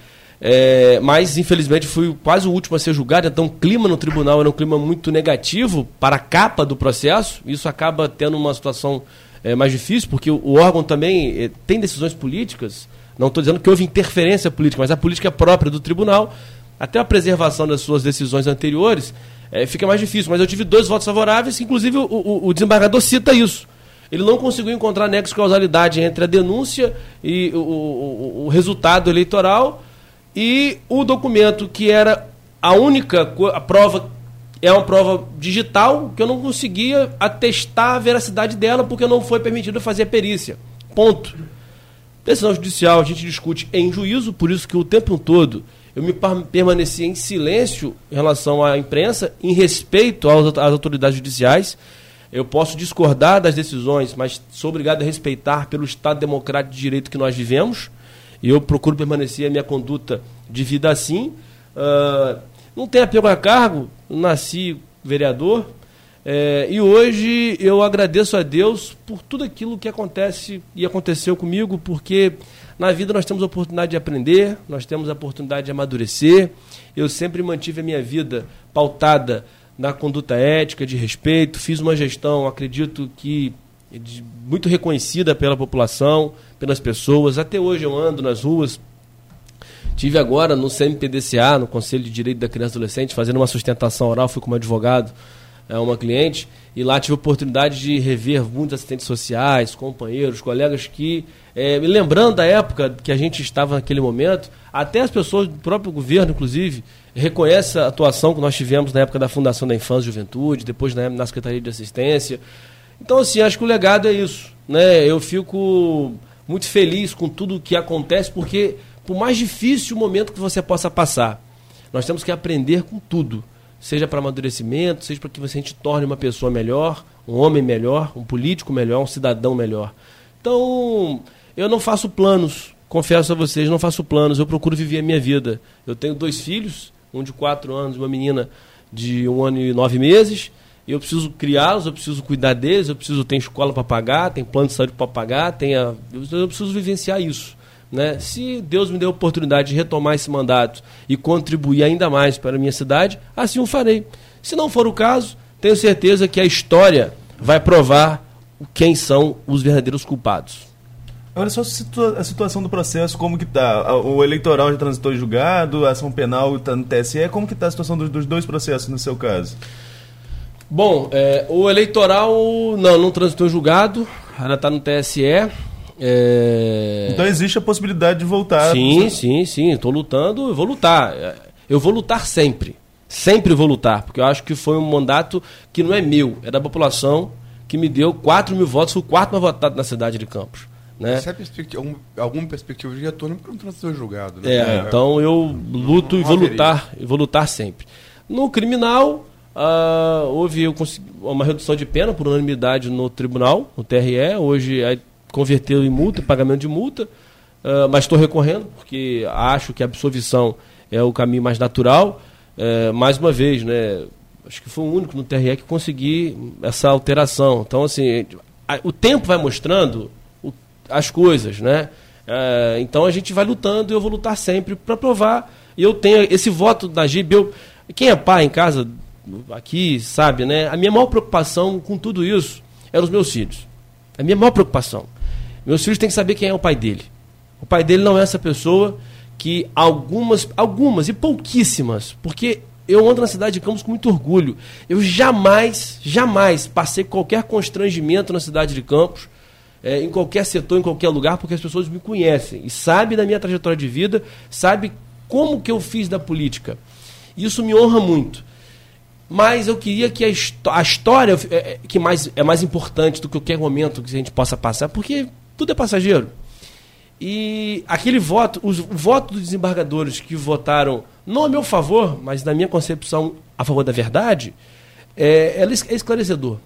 É, mas, infelizmente, fui quase o último a ser julgado. Então, o clima no tribunal era um clima muito negativo para a capa do processo. Isso acaba tendo uma situação é, mais difícil, porque o, o órgão também eh, tem decisões políticas. Não estou dizendo que houve interferência política, mas a política é própria do tribunal. Até a preservação das suas decisões anteriores eh, fica mais difícil. Mas eu tive dois votos favoráveis, inclusive o, o- o desembargador cita isso. Ele não conseguiu encontrar nexo de causalidade entre a denúncia e o- o- o resultado eleitoral e o documento que era a única a prova é uma prova digital que eu não conseguia atestar a veracidade dela porque não foi permitido fazer a perícia. Ponto. Decisão judicial a gente discute em juízo, por isso que o tempo todo eu me permaneci em silêncio em relação à imprensa, em respeito às autoridades judiciais. Eu posso discordar das decisões, mas sou obrigado a respeitar pelo Estado democrático de direito que nós vivemos. Eu procuro permanecer a minha conduta de vida assim. Ah, não tenho apego a cargo, nasci vereador, é, e hoje eu agradeço a Deus por tudo aquilo que acontece e aconteceu comigo, porque na vida nós temos a oportunidade de aprender, nós temos a oportunidade de amadurecer. Eu sempre mantive a minha vida pautada na conduta ética, de respeito, fiz uma gestão, acredito que muito reconhecida pela população, pelas pessoas. Até hoje eu ando nas ruas Tive agora no CMPDCA, no Conselho de Direito da Criança e Adolescente, fazendo uma sustentação oral, fui como advogado a uma cliente, e lá tive a oportunidade de rever muitos assistentes sociais, companheiros, colegas que, eh, me lembrando da época que a gente estava naquele momento, até as pessoas do próprio governo, inclusive, reconhecem a atuação que nós tivemos na época da Fundação da Infância e Juventude, depois na, na Secretaria de Assistência. Então, assim, acho que o legado é isso. Né? Eu fico muito feliz com tudo que acontece, porque por mais difícil o momento que você possa passar, nós temos que aprender com tudo. Seja para amadurecimento, seja para que você gente torne uma pessoa melhor, um homem melhor, um político melhor, um cidadão melhor. Então, eu não faço planos, confesso a vocês, não faço planos, eu procuro viver a minha vida. Eu tenho dois filhos, um de quatro anos uma menina de um ano e nove meses. Eu preciso criá-los, eu preciso cuidar deles, eu preciso ter escola para pagar, tem plano de saúde para pagar, tem eu preciso vivenciar isso. Né? Se Deus me deu a oportunidade de retomar esse mandato e contribuir ainda mais para a minha cidade, assim o farei. Se não for o caso, tenho certeza que a história vai provar quem são os verdadeiros culpados. Olha só a situa- a situação do processo, como que tá? O eleitoral já transitou em julgado, a ação penal está no TSE, como que tá a situação dos dois processos no seu caso? Bom, é, o eleitoral não, não transitou julgado, ainda está no TSE. É... Então existe a possibilidade de voltar. Sim, sim, sim. Estou lutando, eu vou lutar. É, Eu vou lutar sempre. Sempre vou lutar, porque eu acho que foi um mandato que não é meu, é da população que me deu 4 mil votos, fui o quarto mais votado na cidade de Campos. Né? É perspectiva, algum- alguma perspectiva de retorno porque não transitou julgado, né? É, então eu luto e Não vou haveria. lutar, e vou lutar sempre. No criminal, ah, houve uma redução de pena por unanimidade no tribunal, no TRE, hoje aí converteu em multa, pagamento de multa, ah, mas estou recorrendo, porque acho que a absolvição é o caminho mais natural. Eh, mais uma vez, né? Acho que foi o único no TRE que consegui essa alteração. Então, assim, o tempo vai mostrando as coisas, né? É, então a gente vai lutando e eu vou lutar sempre para provar. E eu tenho esse voto da GIB. Eu, quem é pai em casa, aqui, sabe, né? A minha maior preocupação com tudo isso eram os meus filhos. A minha maior preocupação. Meus filhos têm que saber quem é o pai dele. O pai dele não é essa pessoa que algumas, algumas e pouquíssimas, porque eu ando na cidade de Campos com muito orgulho. Eu jamais, jamais passei qualquer constrangimento na cidade de Campos, eh, em qualquer setor, em qualquer lugar, porque as pessoas me conhecem e sabem da minha trajetória de vida, sabem como que eu fiz da política. Isso me honra muito. Mas eu queria que a, a história é, é, que mais, é mais importante do que qualquer momento que a gente possa passar, porque tudo é passageiro. E aquele voto, os, o voto dos desembargadores que votaram não a meu favor, mas na minha concepção a favor da verdade, é, é esclarecedor.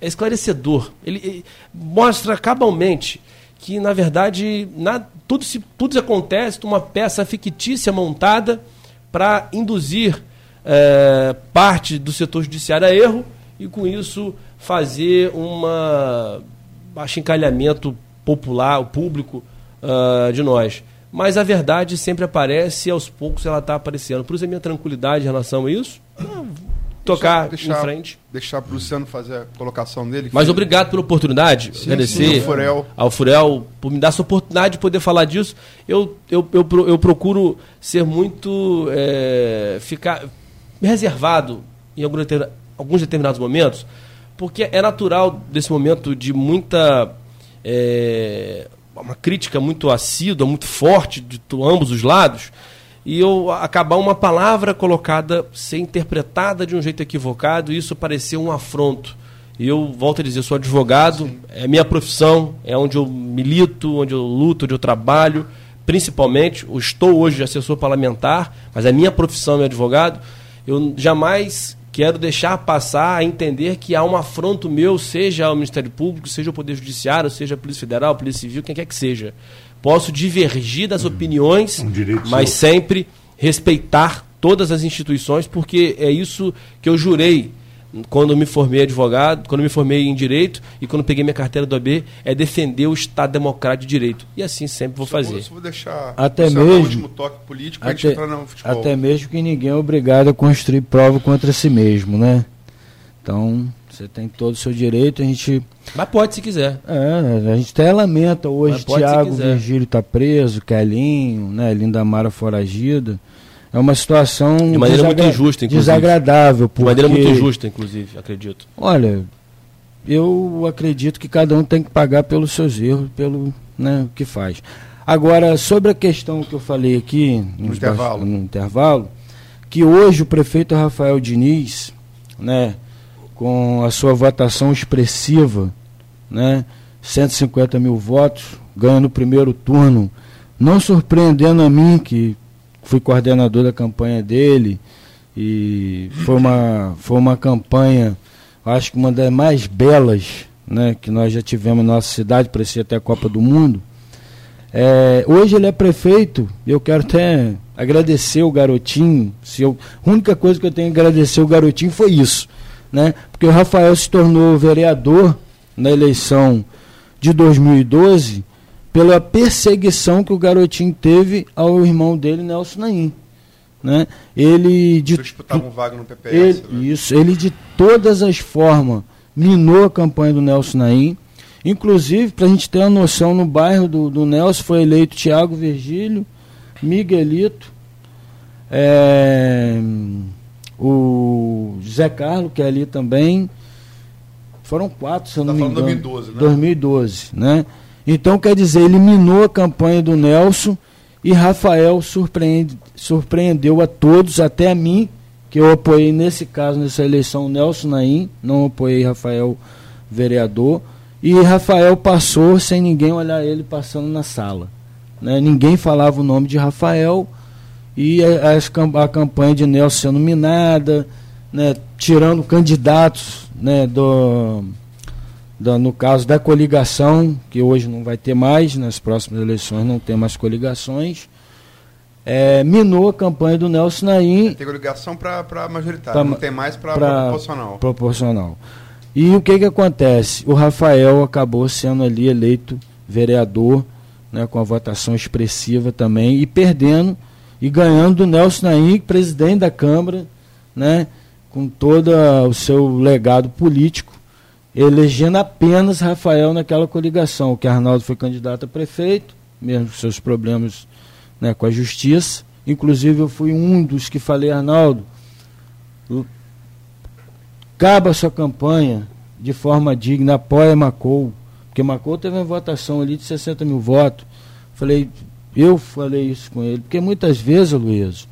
É esclarecedor. Ele, ele mostra cabalmente que, na verdade, na, tudo, se, tudo acontece numa peça fictícia montada para induzir é, parte do setor judiciário a erro e, com isso, fazer um achincalhamento popular, o público uh, de nós. Mas a verdade sempre aparece e aos poucos ela está aparecendo. Por isso a minha tranquilidade em relação a isso. Ah, tocar deixar, em frente. Deixar para o Luciano fazer a colocação dele. Mas obrigado pela oportunidade. Sim, agradecer sim, Furel. ao Furel por me dar essa oportunidade de poder falar disso. Eu, eu, eu, eu procuro ser muito. É, ficar reservado em alguns determinados momentos, porque é natural desse momento de muita. É, uma crítica muito assídua, muito forte de ambos os lados, e eu acabar uma palavra colocada ser interpretada de um jeito equivocado, e isso parecer um afronto. E eu volto a dizer, sou advogado, Sim. é minha profissão, é onde eu milito, onde eu luto, onde eu trabalho, principalmente, eu estou hoje assessor parlamentar, mas é minha profissão, meu advogado. Eu jamais quero deixar passar a entender que há um afronto meu, seja ao Ministério Público, seja ao Poder Judiciário, seja a Polícia Federal, a Polícia Civil, quem quer que seja. Posso divergir das hum, opiniões, um mas seu. sempre respeitar todas as instituições, porque é isso que eu jurei quando me formei advogado, quando me formei em direito e quando peguei minha carteira do AB, é defender o Estado democrático de direito. E assim sempre vou fazer. Vou, vou deixar até mesmo, último toque político até, até mesmo que ninguém é obrigado a construir prova contra si mesmo, né? Então, você tem todo o seu direito, a gente... Mas pode se quiser. É, a gente até lamenta hoje, Tiago Virgílio está preso, Kelinho, né, Linda Mara foragida. É uma situação de maneira muito injusta, inclusive. desagradável. Porque, de maneira muito injusta, inclusive, acredito. Olha, eu acredito que cada um tem que pagar pelos seus erros, pelo né, que faz. Agora, sobre a questão que eu falei aqui no, intervalo. no intervalo, que hoje o prefeito Rafael Diniz, né, com a sua votação expressiva, né, 150 mil votos, ganha no primeiro turno, não surpreendendo a mim, que fui coordenador da campanha dele e foi uma, foi uma campanha, acho que uma das mais belas né, que nós já tivemos na nossa cidade, parecia até a Copa do Mundo. É, hoje ele é prefeito, eu quero até agradecer o garotinho. Se eu, a única coisa que eu tenho que agradecer o garotinho foi isso. Né? Porque o Rafael se tornou vereador na eleição de 2012 pela perseguição que o garotinho teve ao irmão dele, Nelson Naim. Né? Ele de disputava um vaga no PPS. Ele, né? Isso, ele de todas as formas minou a campanha do Nelson Naim. Inclusive, para a gente ter uma noção, no bairro do, do Nelson foi eleito Tiago Virgílio, Miguelito, é, o José Carlos, que é ali também. Foram quatro, se eu não tá me engano. 2012, né? 2012, né? Então, quer dizer, eliminou a campanha do Nelson e Rafael surpreende, surpreendeu a todos, até a mim, que eu apoiei nesse caso, nessa eleição, Nelson Naim, não apoiei Rafael vereador. E Rafael passou sem ninguém olhar ele passando na sala. Né? Ninguém falava o nome de Rafael e a, a, a campanha de Nelson sendo minada, né? tirando candidatos né? do da, no caso da coligação, que hoje não vai ter mais, nas próximas eleições não tem mais coligações, é, minou a campanha do Nelson Naim. Tem coligação para majoritário, pra, não tem mais para proporcional. Proporcional. E o que, que acontece? O Rafael acabou sendo ali eleito vereador, né, com a votação expressiva também, e perdendo e ganhando do Nelson Naim, presidente da Câmara, né, com todo o seu legado político elegendo apenas Rafael naquela coligação, que Arnaldo foi candidato a prefeito, mesmo com seus problemas né, com a justiça. Inclusive eu fui um dos que falei, Arnaldo, caba a sua campanha de forma digna, apoia Macou, porque Macou teve uma votação ali de 60 mil votos. Falei, eu falei isso com ele, porque muitas vezes, Luiz,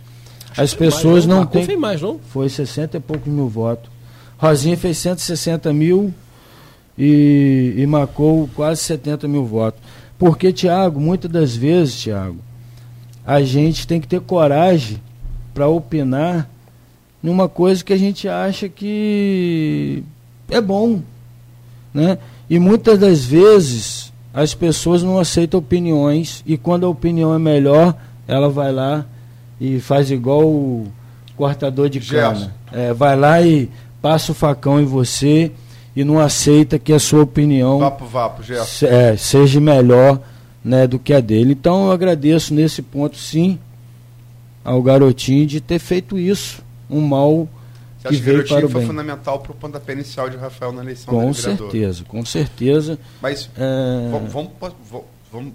as pessoas mais, não, não têm. Foi mais, não? Foi 60 e poucos mil votos. Rosinha fez 160 mil e, e marcou quase 70 mil votos. Porque, Tiago, muitas das vezes, Tiago, a gente tem que ter coragem para opinar numa coisa que a gente acha que é bom, né? E muitas das vezes as pessoas não aceitam opiniões e quando a opinião é melhor, ela vai lá e faz igual o cortador de cana. É, vai lá e passa o facão em você e não aceita que a sua opinião Vapo, vapo, se- é, seja melhor né, do que a dele. Então eu agradeço nesse ponto sim ao garotinho de ter feito isso. Um mal Você que acha que o veio para o foi bem. fundamental para o pontapé inicial de Rafael na eleição Com do vereador? certeza, com certeza. Mas É, vamos, vamos, vamos,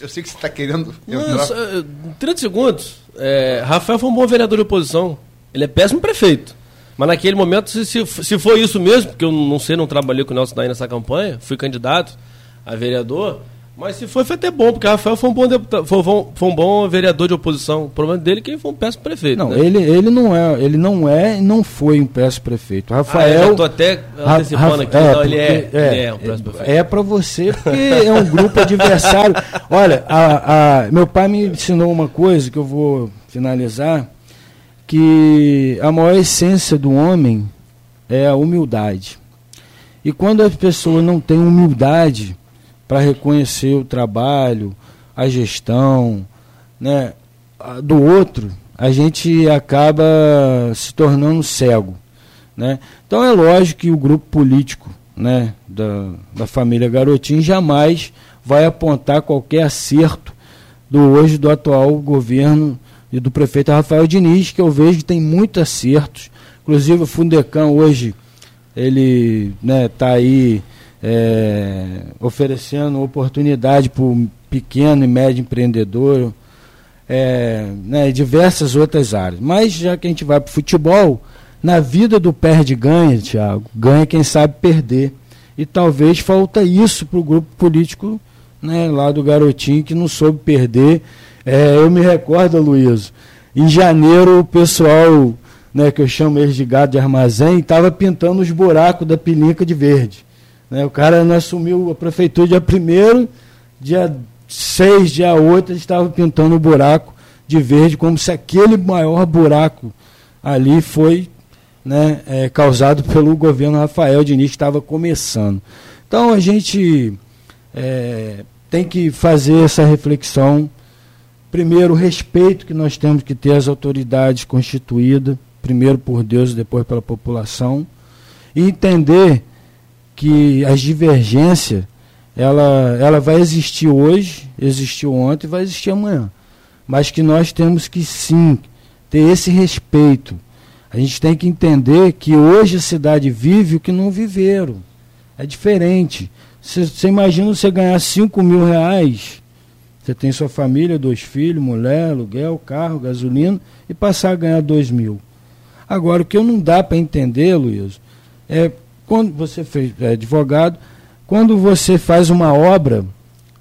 eu sei que você está querendo entrar. eh, 30 segundos. É, Rafael foi um bom vereador de oposição. Ele é péssimo prefeito. Mas naquele momento, se, se, se foi isso mesmo, porque eu não sei, não trabalhei com o Nelson Daí nessa campanha, fui candidato a vereador, mas se foi, foi até bom, porque Rafael foi um bom deputado, foi, um- foi um bom vereador de oposição. O problema dele é que ele foi um péssimo prefeito. não, né? ele, ele não é, ele não é e não foi um péssimo prefeito. Ah, eu Rafael. tô até Ra- antecipando Rafa- aqui. não, ele, é, porque- ele é um péssimo prefeito. É para você, porque é um grupo adversário. Olha, a- a- meu pai me ensinou uma coisa que eu vou finalizar, que a maior essência do homem é a humildade. E quando as pessoas não têm humildade para reconhecer o trabalho, a gestão, né, a- do outro, a gente acaba se tornando cego. Né? Então é lógico que o grupo político né, da, da família Garotinho jamais vai apontar qualquer acerto do hoje do atual governo e do prefeito Rafael Diniz, que eu vejo que tem muitos acertos. Inclusive o Fundecam hoje ele está aí é, oferecendo oportunidade para o pequeno e médio empreendedor, é, né, diversas outras áreas. Mas já que a gente vai para o futebol, na vida do perde-ganha, Thiago, ganha quem sabe perder. E talvez falta isso para o grupo político né, lá do garotinho que não soube perder. É, eu me recordo, Luiz, em janeiro o pessoal, né, que eu chamo eles de gado de armazém, estava pintando os buracos da pilinca de verde. Né, o cara assumiu a prefeitura dia 1 dia 6, dia 8, ele estava pintando o buraco de verde, como se aquele maior buraco ali foi né, é, causado pelo governo Rafael Diniz, que estava começando. Então a gente é, tem que fazer essa reflexão. Primeiro, o respeito que nós temos que ter às autoridades constituídas, primeiro por Deus e depois pela população, e entender que as divergências ela, ela vai existir hoje, existiu ontem e vai existir amanhã. Mas que nós temos que sim ter esse respeito. A gente tem que entender que hoje a cidade vive o que não viveram. É diferente. Você imagina você ganhar 5 mil reais, você tem sua família, dois filhos, mulher, aluguel, carro, gasolina, e passar a ganhar 2 mil. Agora, o que não dá para entender, Luiz, é quando você fez, é advogado, quando você faz uma obra,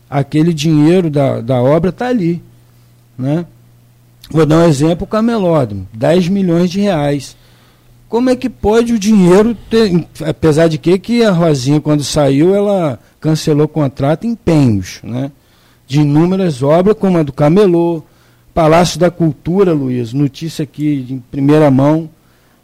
aquele dinheiro da, da obra está ali. Né? Vou dar um exemplo, o camelódromo, 10 milhões de reais. Como é que pode o dinheiro ter, apesar de que, que a Rosinha, quando saiu, ela cancelou o contrato em empenhos, né? De inúmeras obras, como a do Camelô, Palácio da Cultura, Luiz, notícia aqui em primeira mão,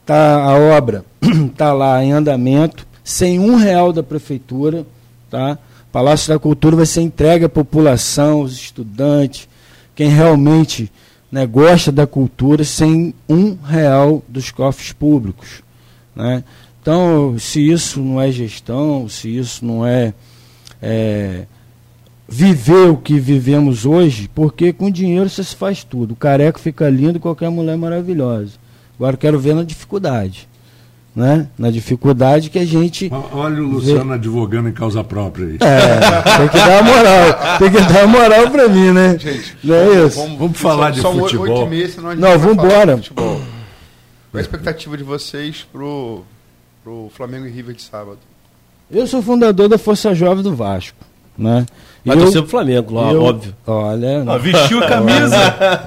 tá a obra está lá em andamento, sem um real da prefeitura, tá? Palácio da Cultura vai ser entregue à população, aos estudantes, quem realmente né, gosta da cultura, sem um real dos cofres públicos. Né? Então, se isso não é gestão, se isso não é, é viver o que vivemos hoje, porque com dinheiro você se faz tudo. O careco fica lindo e qualquer mulher maravilhosa. Agora eu quero ver na dificuldade. Né? Na dificuldade que a gente. Olha o Luciano advogando em causa própria aí. É, tem que dar uma moral. Tem que dar uma moral pra mim, né? Gente, não é isso? Vamos falar de futebol. senão Não, de futebol. Qual a expectativa de vocês pro, pro Flamengo e River de sábado? Eu sou fundador da Força Jovem do Vasco. né? Vai eu, torcer pro Flamengo, lá, eu- óbvio. Olha, Ó, vestiu a camisa.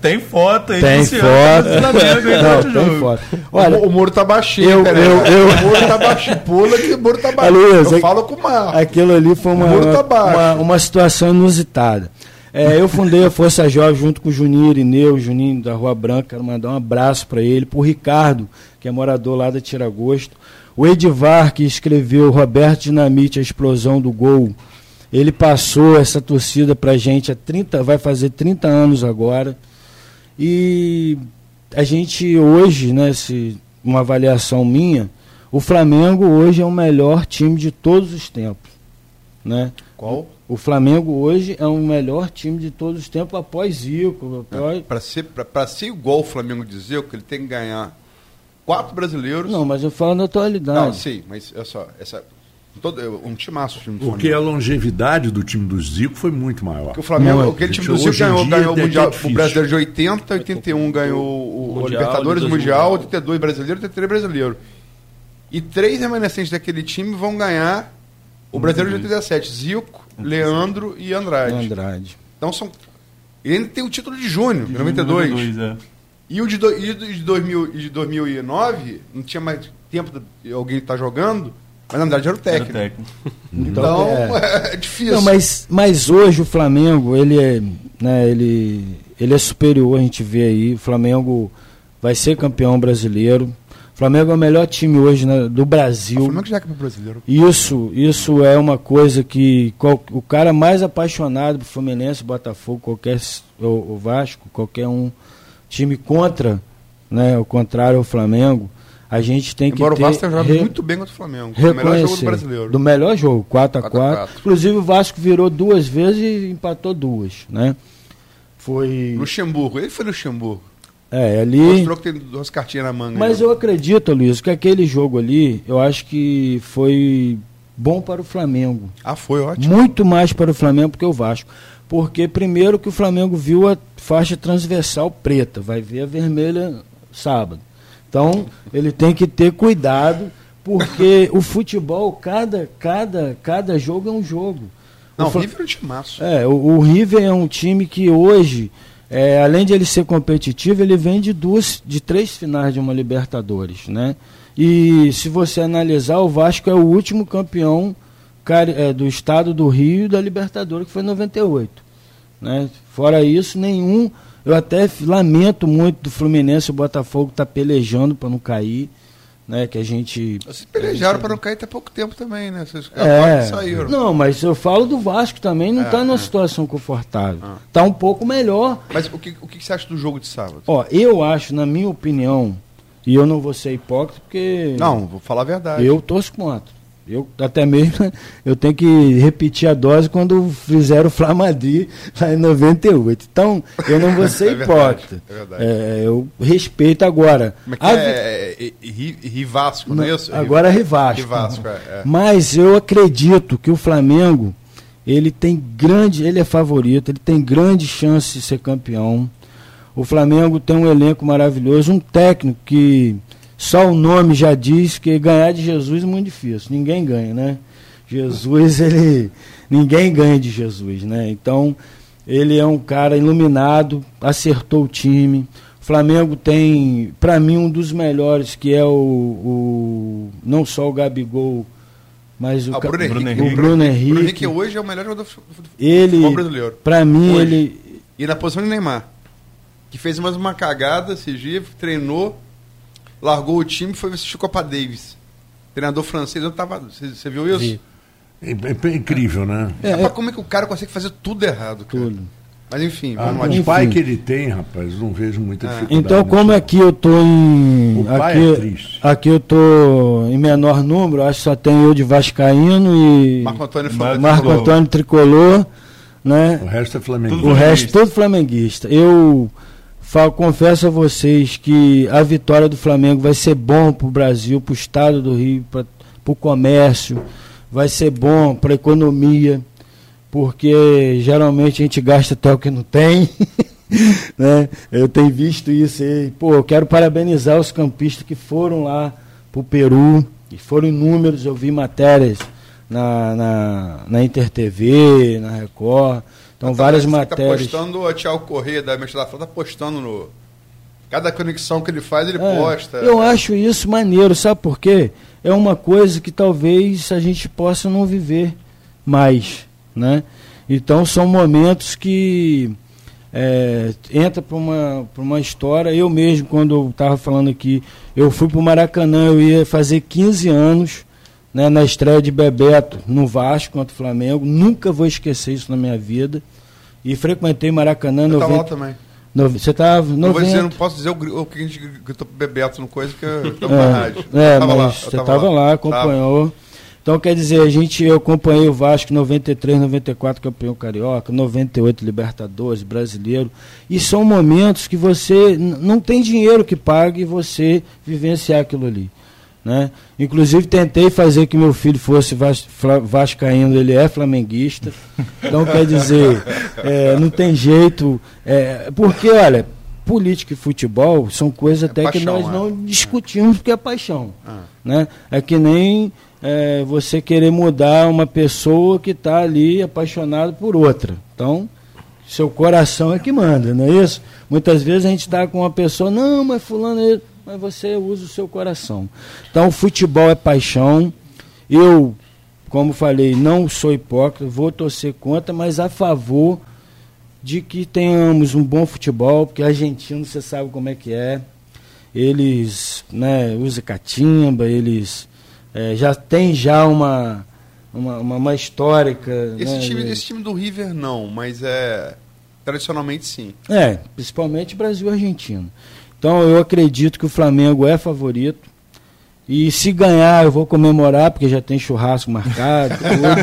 tem, tem foto aí. tem foto. do Flamengo, hein, Não, o tem jogo. foto. Olha, o, o muro tá baixinho, eu- Pereira. eu- eu- O muro tá baixinho. Pula que o muro tá baixinho. Luiz, eu é- falo com o Marco. Aquilo ali foi uma, tá uma, uma situação inusitada. É, eu fundei a Força Jovem junto com o Juninho Irineu, Juninho da Rua Branca. Quero mandar um abraço para ele, para o Ricardo, que é morador lá da Tiragosto. O Edivar, que escreveu Roberto Dinamite, a explosão do gol. Ele passou essa torcida pra gente há 30, vai fazer 30 anos agora. E a gente hoje, né, se uma avaliação minha, o Flamengo hoje é o melhor time de todos os tempos, né? Qual? O Flamengo hoje é o melhor time de todos os tempos após Zico, após... Para ser, pra, pra ser igual o Flamengo dizer que ele tem que ganhar quatro brasileiros. Não, mas eu falo na Não, atualidade. sim, mas é só. Essa, todo, um timaço o time do Porque a Flamengo. longevidade do time do Zico foi muito maior. Porque o Flamengo, Não, aquele time do Zico ganhou, ganhou o, é mundial, o Brasileiro de 80, 81 ganhou o, o Mundial, Libertadores, o 82 Mundial, mundial. 82 brasileiro, 83 brasileiro. E três remanescentes daquele time vão ganhar o Brasileiro de 87, Zico, Leandro e Andrade. Andrade. Então são. Ele ainda tem o título de Júnior, de 92. 92, é. E o de, do, e de, 2000, e de 2009, não tinha mais tempo de alguém estar jogando, mas na verdade era o Era o técnico. técnico. Então é. é, difícil. Não, mas, mas hoje o Flamengo, ele é, né, ele, ele é superior, a gente vê aí. O Flamengo vai ser campeão brasileiro. O Flamengo é o melhor time hoje né, do o Brasil. Flamengo já é campeão brasileiro. Isso, isso é uma coisa que qual- o cara mais apaixonado por Fluminense, Botafogo, qualquer o, o Vasco, qualquer um time contra, né, o contrário ao Flamengo, a gente tem Embora que o ter Vasco tenha jogado muito bem contra o Flamengo. Foi o melhor jogo do brasileiro. Do melhor jogo, 4 a 4 a 4 4. Inclusive o Vasco virou duas vezes e empatou duas, né? Foi. Luxemburgo, ele foi Luxemburgo. É, ali. Mostrou que tem duas cartinhas na manga. Mas eu acredito, Luiz, que aquele jogo ali, eu acho que foi bom para o Flamengo. Ah, foi ótimo. Muito mais para o Flamengo que o Vasco. Porque, primeiro, que o Flamengo viu a faixa transversal preta, vai ver a vermelha sábado. Então, ele tem que ter cuidado, porque o futebol, cada, cada, cada jogo é um jogo. Não, o o River é um timaço. é, o, o River é um time que hoje, é, além de ele ser competitivo, ele vem de duas, de três finais de uma Libertadores, né? E se você analisar, o Vasco é o último campeão é, do estado do Rio e da Libertadores, que foi em 98. Né? Fora isso, nenhum. Eu até lamento muito do Fluminense e o Botafogo estar pelejando para não cair. Né? Que a gente. Vocês pelejaram para não cair até pouco tempo também, né? Vocês É, saíram. não, mas eu falo do Vasco também, não É, está numa é. situação confortável. Ah. Está um pouco melhor. Mas o que, o que você acha do jogo de sábado? Ó, eu acho, na minha opinião, e eu não vou ser hipócrita, porque Não, vou falar a verdade. eu torço contra. Eu até mesmo eu tenho que repetir a dose quando fizeram o Flamadri lá em 98. Então, eu não vou ser É verdade, hipócrita. é verdade. É, eu respeito agora. Como é que A é? é, é, Ri- Rivasco, não, é isso? Agora é Rivasco. Rivasco. Mas eu acredito que o Flamengo, ele tem grande, ele é favorito, ele tem grande chance de ser campeão. O Flamengo tem um elenco maravilhoso, um técnico que só o nome já diz que ganhar de Jesus é muito difícil. Ninguém ganha, né? Jesus, ele ninguém ganha de Jesus, né? Então, ele é um cara iluminado, acertou o time. O Flamengo tem, para mim, um dos melhores, que é o, o não só o Gabigol, mas o, Ah, o ca- Bruno Henrique. Bruno o Henrique. Bruno Bruno Henrique. Henrique hoje é o melhor jogador do Ele, futebol brasileiro. para mim, Hoje. ele E na posição de Neymar, que fez mais uma cagada esse dia, treinou, largou o time e foi assistir Copa Davis. Treinador francês, eu tava. Você, viu isso? Vi. É, é- é incrível, né? É, Rapaz, é- como é que o cara consegue fazer tudo errado, cara? tudo. Mas enfim, Ah, vamos o pai que ele tem, rapaz, não vejo muita Ah. dificuldade. Então, como nisso. aqui eu tô em. O pai aqui, é triste. aqui eu tô em menor número, acho que só tem eu de Vascaíno e Marco Antônio falou. Marco. Antônio Tricolor, né? O resto é Flamengo. O resto tudo flamenguista. Eu falo, confesso a vocês que a vitória do Flamengo vai ser bom para o Brasil, para o estado do Rio, para o comércio, vai ser bom para a economia, porque geralmente a gente gasta até o que não tem. né? Eu tenho visto isso aí. Pô, eu quero parabenizar os campistas que foram lá para o Peru, e foram inúmeros, eu vi matérias na, na, na Inter TV, na Record. Então, várias Tá matérias. postando o Thiago Corrêa da Mestre da Flor, tá postando no. Cada conexão que ele faz, ele É, posta. Eu acho isso maneiro, sabe por quê? É uma coisa que talvez a gente possa não viver mais, né? Então são momentos que é, entra para uma, pra uma história. Eu mesmo, quando eu estava falando aqui, eu fui para o Maracanã, eu ia fazer 15 anos né, na estreia de Bebeto no Vasco contra o Flamengo. Nunca vou esquecer isso na minha vida. E frequentei Maracanã Eu tava lá 90, também. nove- Você estava Não, vou dizer, não 90. posso dizer o, o que a gente gritou pro Bebeto no coisa, que eu tava É, na rádio. É, Eu tava mas lá, você estava lá, Tava. acompanhou. Então, quer dizer, a gente, eu acompanhei o Vasco 93, 94, campeão carioca, 98, Libertadores, brasileiro. E são momentos que você não tem dinheiro que pague você vivenciar aquilo ali. Né? Inclusive, tentei fazer que meu filho fosse vas, vascaíno, ele é flamenguista. Então, quer dizer, é, não tem jeito. é, porque, olha, política e futebol são coisas até que paixão, nós é. não discutimos porque é paixão. Ah. Né? É que nem é, você querer mudar uma pessoa que está ali apaixonada por outra. Então, seu coração é que manda, não é isso? Muitas vezes a gente está com uma pessoa, não, mas fulano, é-" mas você usa o seu coração. Então, o futebol é paixão. Eu, como falei, não sou hipócrita, vou torcer contra, mas a favor de que tenhamos um bom futebol, porque argentino você sabe como é que é. Eles né, usam catimba, eles eh, já tem já uma, uma, uma, uma histórica. Esse, né, time, de- esse time do River não, mas é. Tradicionalmente sim. É, principalmente Brasil e Argentina. Então eu acredito que o Flamengo é favorito. E se ganhar, eu vou comemorar, porque já tem churrasco marcado.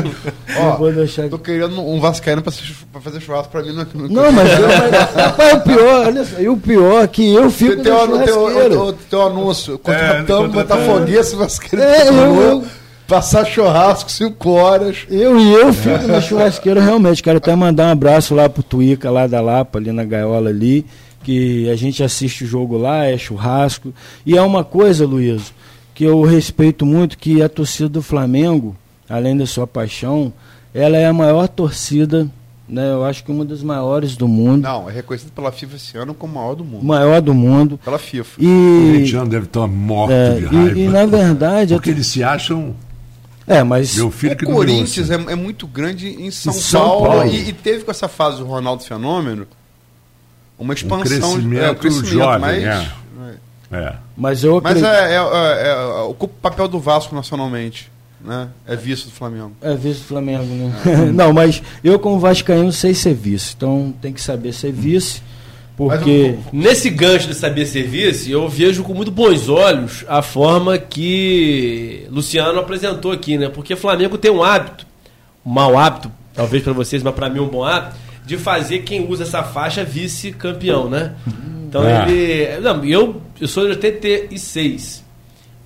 Ó, eu vou deixar Tô querendo um Vascaíno pra, pra fazer churrasco pra mim. Não, não, Não, mas, eu, mas rapaz, o pior, olha só, e o pior é que eu fico Tem, no tem, tem, churrasqueiro. tem, tem um anúncio. É, Contratamos contratamos. Botafoguense Vascaíno. É, eu- Passar churrasco 5 horas. Eu e eu fico na churrasqueira realmente. Quero até mandar um abraço lá pro Tuíca, lá da Lapa, ali na gaiola ali, que a gente assiste o jogo lá, é churrasco. E é uma coisa, Luiz, que eu respeito muito, que a torcida do Flamengo, além da sua paixão, ela é a maior torcida, né? Eu acho que uma das maiores do mundo. Não, é reconhecido pela FIFA esse ano como o maior do mundo. Maior do mundo. Pela FIFA. O E, corintiano deve estar morto é, de raiva. e, e, na verdade. eu Porque eles se acham. É, mas. Meu filho o que não Corinthians ouça. é, é muito grande em São, São Paulo, Paulo. E, e teve com essa fase do Ronaldo Fenômeno uma expansão. crescimento é, um crescimento jovem, mas, é. É. Mas eu mas acredito. é, é, é, é, ocupa o papel do Vasco nacionalmente. Né? É vice do Flamengo. É vice do Flamengo, né? não, mas eu como vascaíno sei ser vice. Então tem que saber ser vice, porque Nesse gancho de saber serviço, eu vejo com muito bons olhos a forma que Luciano apresentou aqui, né? Porque o Flamengo tem um hábito, um mau hábito, talvez para vocês, mas para mim um bom hábito, de fazer quem usa essa faixa vice-campeão, né? Então Ah. ele. Não, eu, eu sou de 86.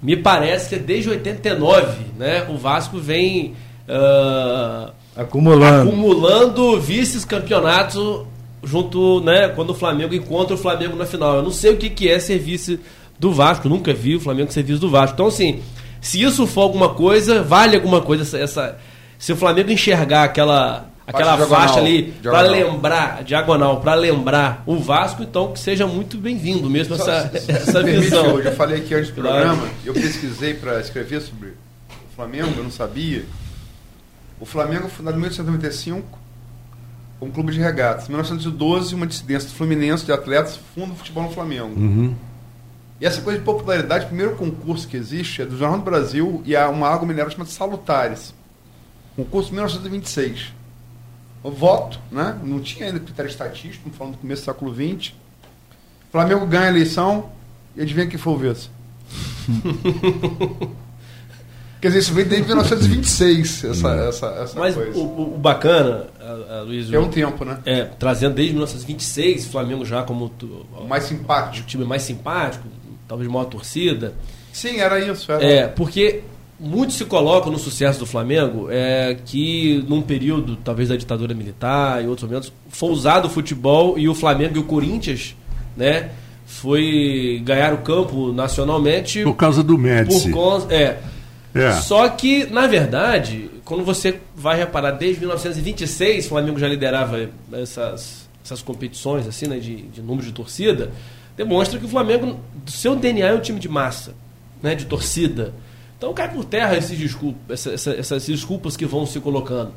Me parece que é desde 89, né? O Vasco vem. ah, acumulando. acumulando vices-campeonatos junto, né, quando o Flamengo encontra o Flamengo na final. Eu não sei o que, que é ser vice do Vasco, nunca vi o Flamengo ser vice do Vasco. Então, assim, se isso for alguma coisa, vale alguma coisa essa, essa- se o Flamengo enxergar aquela aquela diagonal, faixa ali para lembrar, diagonal, para lembrar o Vasco, então que seja muito bem-vindo mesmo Só- essa, se- se essa permite, visão. Eu já falei aqui antes do Claro. programa, eu pesquisei para escrever sobre o Flamengo, eu não sabia. O Flamengo fundado em 1895 como clube de regatas. Em 1912, uma dissidência do Fluminense de atletas funda o futebol no Flamengo. Uhum. E essa coisa de popularidade, o primeiro concurso que existe é do Jornal do Brasil e há uma água mineral chamada Salutares. Concurso de 1926. O voto, né? Não tinha ainda critério estatístico, falando do começo do século XX. Flamengo ganha a eleição e adivinha quem foi o vice? Quer dizer, isso vem desde 1926, essa, essa, essa Mas coisa. o, o- o bacana, a, a Luiz, É um tempo, né? é, trazendo desde 1926, o Flamengo já como tu- O mais o simpático. time mais simpático, talvez maior torcida. Sim, era isso. Era. É, porque muito se coloca no sucesso do Flamengo é que num período, talvez da ditadura militar e outros momentos, foi usado o futebol e o Flamengo e o Corinthians, né, foi ganhar o campo nacionalmente Por causa do Médici. por conta, é. É. Só que, na verdade, quando você vai reparar, desde 1926, o Flamengo já liderava essas, essas competições assim, né, de, de número de torcida, demonstra que o Flamengo, do seu DNA, é um time de massa, né, de torcida. Então cai por terra esses desculpas, essa, essa, essas desculpas que vão se colocando.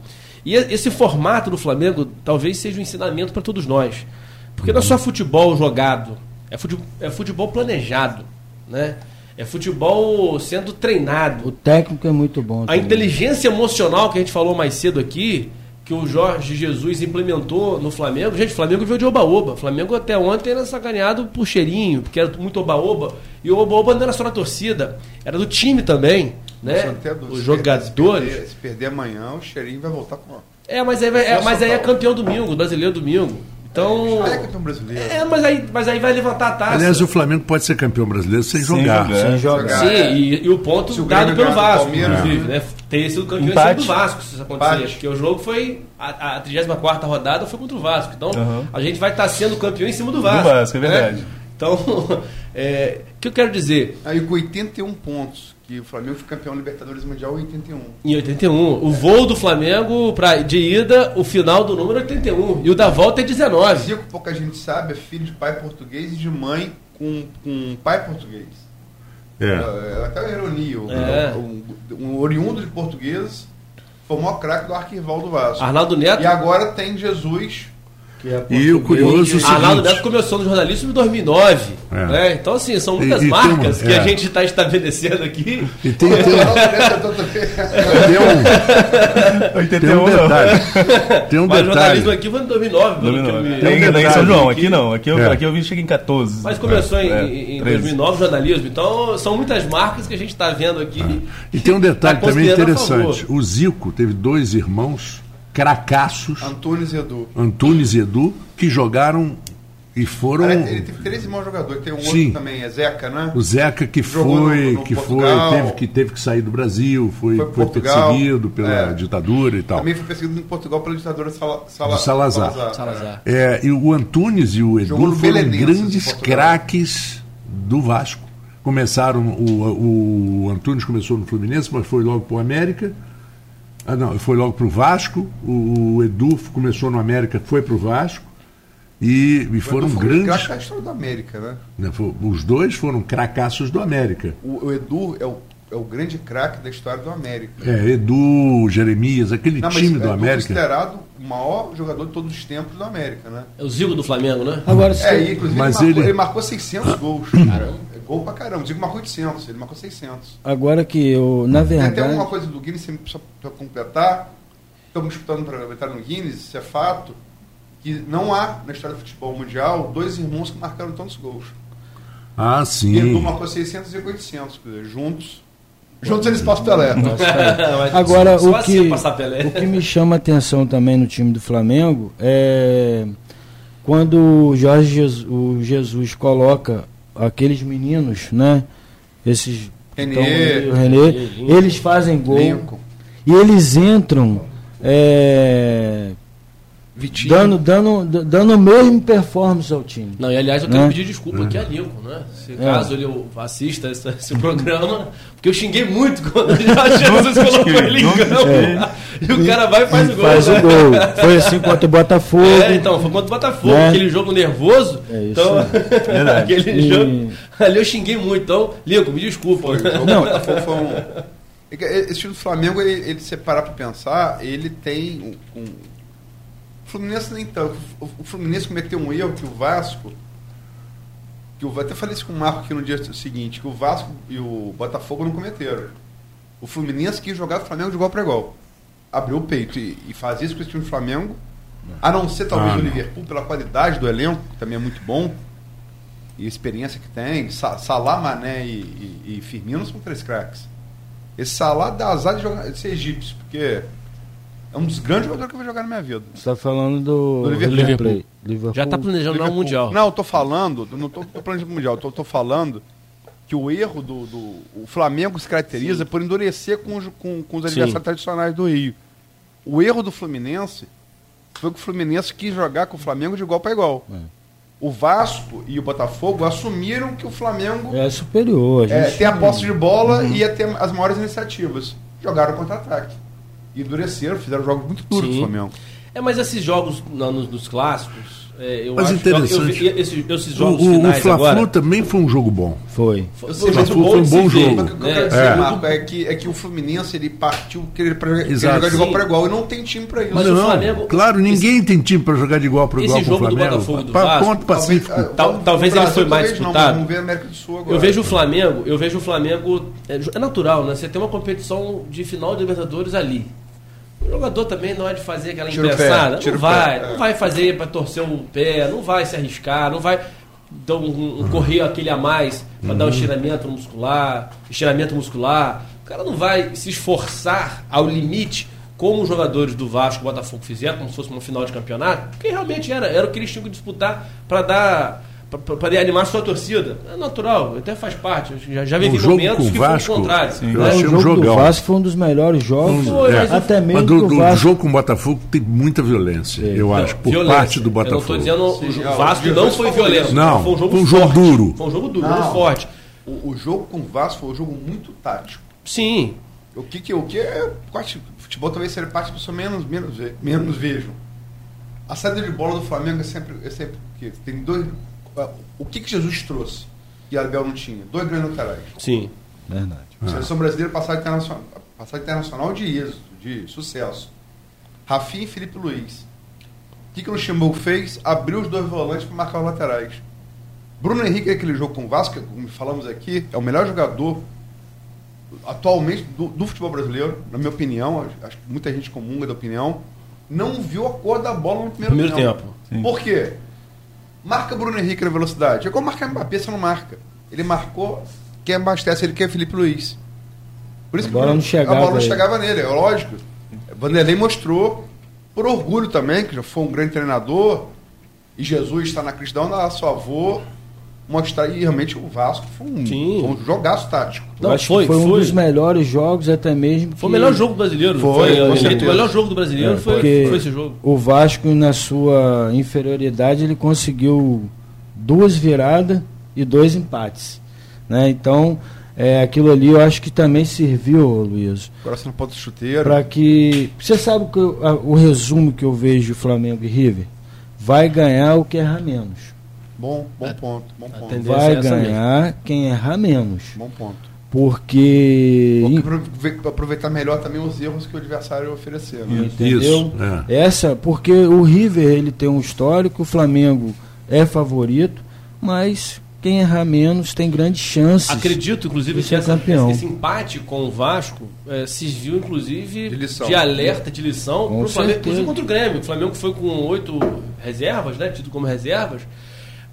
E esse formato do Flamengo talvez seja um ensinamento para todos nós. Porque não é só futebol jogado, é futebol, é futebol planejado. Né? É futebol sendo treinado. O técnico é muito bom. A também. inteligência emocional que a gente falou mais cedo aqui, que o Jorge Jesus implementou no Flamengo. Gente, o Flamengo veio de oba-oba. Flamengo até ontem era sacaneado por cheirinho, porque era muito oba-oba. E o oba-oba não era só na torcida, era do time também. Né? Do- Os se jogadores. perder- Se perder amanhã, o cheirinho vai voltar com. É, mas aí, é, mas aí é campeão domingo, brasileiro domingo. Então. Ah, é campeão brasileiro. É, mas aí, mas aí vai levantar a taça. Aliás, o Flamengo pode ser campeão brasileiro sem, Sem jogar. jogar. Sem jogar. Sim, É. e, e o ponto o dado pelo do Vasco, Palmeiras, inclusive, né? Ter sido campeão em cima Empate. do Vasco, se isso acontecer. Empate. Porque o jogo foi. A, a 34 rodada foi contra o Vasco. Então, Aham. a gente vai estar sendo campeão em cima do Vasco. Vasco, é né? verdade. Então, é, o que eu quero dizer? Aí com 81 pontos, que o Flamengo foi campeão Libertadores Mundial em 81. Em 81, o voo do Flamengo pra, de ida, o final do número é 81. E o da volta é 19. Zico, pouca gente sabe, é filho de pai português e de mãe com, com pai português. É. É, até uma ironia. o- É. Um, um oriundo de português foi o maior craque do arquival do Vasco. Arnaldo Neto. E agora tem Jesus. Que é E o curioso é o seguinte, Arnaldo Neto começou no jornalismo em 2009. É. né? Então, assim, são muitas E- e marcas uma- que é. a gente está estabelecendo aqui. e tem, tem, tem um, 81 tem um detalhe. Tem um Mas o jornalismo detalhe. aqui foi em 2009. pelo que eu me- Tem um em detalhe São João, aqui. aqui não. Aqui eu, É. aqui eu vim cheguei em 14. Mas começou em, É, em 13. 2009 o jornalismo. Então, são muitas marcas que a gente está vendo aqui. E tem um detalhe Tá também interessante. O Zico teve dois irmãos cracaços, Antunes e Edu. Antunes e Edu, que jogaram e foram. Ele teve três irmãos jogadores. Tem um Sim. outro também, é Zeca, né? O Zeca que Jogou foi, no- no que foi, Portugal. teve que teve que sair do Brasil, foi, Foi foi, perseguido pela É. ditadura e tal. Também foi perseguido em Portugal pela ditadura Sala, Sala, Do Salazar. Salazar. É, e o Antunes e o Edu Jogou foram grandes craques do Vasco. Começaram, o, o Antunes começou no Fluminense, mas foi logo para o América. Ah, não, foi logo para o Vasco. O, Edu começou no América, foi para o Vasco. E, e foram Foi grandes. craque da história da América, né? foi- Os dois foram cracassos do América. O, o Edu é o, é o grande craque da história do América. É, Edu, Jeremias, aquele Não, time é do América. considerado o maior jogador de todos os tempos do América, né? É o Zico do Flamengo, né? Agora, É, inclusive Mas ele, marcou, ele- ele marcou 600 gols. Caramba. É gol pra caramba. O Zico marcou 800, ele marcou 600. agora que eu, na Tem até verdade, uma coisa do Guinness, só para completar. Estamos disputando para entrar no Guinness, isso é fato, que não há na história do futebol mundial dois irmãos que marcaram tantos gols. Ah, Edu sim. marcou 600 e 800, quer dizer, juntos. Juntos eles passam Pelé. Mas Agora, só o assim que, Pelé. o que me chama a atenção também no time do Flamengo é quando o Jorge Jesus, o Jesus coloca aqueles meninos, né? Esses Renê, tão aí, o Renê, eles fazem gol Lincoln, e eles entram é, Vitinho. dando, dando, dando a mesma performance ao time. Não, e aliás, eu quero Né? pedir desculpa aqui a Lincoln, né? Se É. caso ele assista esse, esse programa, porque eu xinguei muito quando o Jesus colocou ele em campo. E o cara vai e faz o gol. Faz né? o gol. Foi assim contra o Botafogo. É, então, foi contra o Botafogo, Né? aquele jogo nervoso. É isso. então, aquele E- jogo. Ali eu xinguei muito, então, Lincoln, me desculpa. Foi, o Não. Botafogo foi um. É Esse time do Flamengo, ele, ele se parar pra pensar, ele tem um. um- O Fluminense nem tanto. O o Fluminense cometeu um erro que o Vasco. Que eu até falei isso com o Marco aqui no dia seguinte, que o Vasco e o Botafogo não cometeram. O Fluminense quis jogar o Flamengo de igual para igual. Abriu o peito e, e fazia isso com esse time do Flamengo. A não ser talvez Ah, o. Liverpool, pela qualidade do elenco, que também é muito bom e a experiência que tem. Sa Salah, Mané e, e, e Firmino são três craques. Esse Salah dá azar de, jogar, de ser egípcio, porque é um dos grandes jogadores que eu vou jogar na minha vida. Você está falando do, Do Liverpool. Liverpool. Liverpool. Já tá planejando lá o Liverpool. Mundial. Não, eu tô falando, não tô, tô planejando o Mundial, eu tô, tô falando que o erro do, do. O Flamengo se caracteriza por endurecer com os, com, com os adversários tradicionais do Rio. O erro do Fluminense foi que o Fluminense quis jogar com o Flamengo de igual para igual. É. O Vasco e o Botafogo assumiram que o Flamengo É superior. A é, gente tem a posse de bola Uhum. e ia ter as maiores iniciativas. Jogaram contra-ataque. E endureceram, fizeram jogos muito duros Sim. do Flamengo. É, mas esses jogos na- nos, nos clássicos, é, eu Mas acho interessante. Eu, eu vi esses, esses O, jogos o, o finais Fla-Flu agora. também foi um jogo bom. Foi. Foi, foi muito foi um bom jogo. O que eu quero dizer, É. Marco, é que, é que o Fluminense ele partiu querer, pra, querer Exato. jogar de igual para igual e não tem time para isso. Mas o não, Flamengo- claro, ninguém tem time para jogar de igual para esse igual com o jogo do Flamengo. Botafogo do Pa- Vasco, ponto pacífico. Tal- no talvez ele foi mais não, disputado. mas Vamos ver a América do Sul agora. Eu vejo o Flamengo, eu vejo o Flamengo. É, é natural, né? Você tem uma competição de final de Libertadores ali. O jogador também não é de fazer aquela Tira o pé, impensada. tira Não vai, pé, é. não vai fazer para torcer o pé, não vai se arriscar, não vai dar um, um correr aquele a mais para dar um estiramento muscular, estiramento muscular. O cara não vai se esforçar ao limite como os jogadores do Vasco e Botafogo fizeram, como se fosse uma final de campeonato, porque realmente era, era o que eles tinham que disputar para dar para poder animar a sua torcida. É natural, até faz parte. Eu Já, já vivi O jogo momentos com o que Vasco, foi o contrário. eu né? achei o um jogo do. Vasco foi um dos melhores jogos. Foi, mas até o- mesmo Mas do, o do Vasco jogo com o Botafogo tem muita violência, eu Não, acho, por violência. parte do Eu não Botafogo. estou dizendo Sim, o é, Vasco os não foi violento. Não, foi um jogo foi um jogo forte. duro. Foi um jogo duro, Não. muito forte. O, o jogo com o Vasco foi um jogo muito tático. Sim. O que que o que é quase- futebol talvez seja parte que eu sou menos menos menos vejo. A saída de bola do Flamengo é sempre é sempre tem dois o que que Jesus trouxe que Abel não tinha? Dois grandes laterais. Sim. Verdade. A seleção brasileira passada internacional, passada internacional de êxito, de sucesso. Rafinha e Felipe Luiz. O que, que o Luxemburgo fez? Abriu os dois volantes para marcar os laterais. Bruno Henrique, naquele jogo com o Vasco, como falamos aqui, é o melhor jogador atualmente do, do futebol brasileiro, na minha opinião. Acho, que muita gente comunga da opinião. Não viu a cor da bola no primeiro, Primeiro tempo. Sim. Por quê? Marca Bruno Henrique na velocidade. É como marcar Mbappé, você não marca. Ele marcou, quem abastece ele quer Felipe Luiz. Por isso A que bola o- não chegava A bola não chegava nele, é lógico. Vanderlei mostrou, por orgulho também, que já foi um grande treinador, e Jesus está na cristão da seu avô, mostrar, e realmente o Vasco foi um, Sim. foi um jogaço tático. Não, acho foi, que foi, um foi. dos melhores jogos, até mesmo. Foi o melhor jogo brasileiro. Foi, Foi, o melhor jogo do brasileiro É, foi, foi esse jogo. O Vasco, na sua inferioridade, ele conseguiu duas viradas e dois empates. Né? Então, é, aquilo ali eu acho que também serviu, Luiz, Coração na ponta do chuteiro. para que. Você sabe que eu- a- o resumo que eu vejo de Flamengo e River? Vai ganhar o que errar menos. Bom, bom ponto, bom ponto. Vai é ganhar quem errar menos. Bom ponto. Porque. Aprove- aproveitar melhor também os erros que o adversário oferecer. Né? Entendeu? Isso, é. Essa, porque o River ele tem um histórico, o Flamengo é favorito, mas quem errar menos tem grandes chances. Acredito, inclusive, de que ser essa- campeão. esse empate com o Vasco eh, se viu, inclusive, De lição. alerta, de lição, pro Flamengo, inclusive contra o Grêmio. O Flamengo foi com oito reservas, né? Tido como reservas,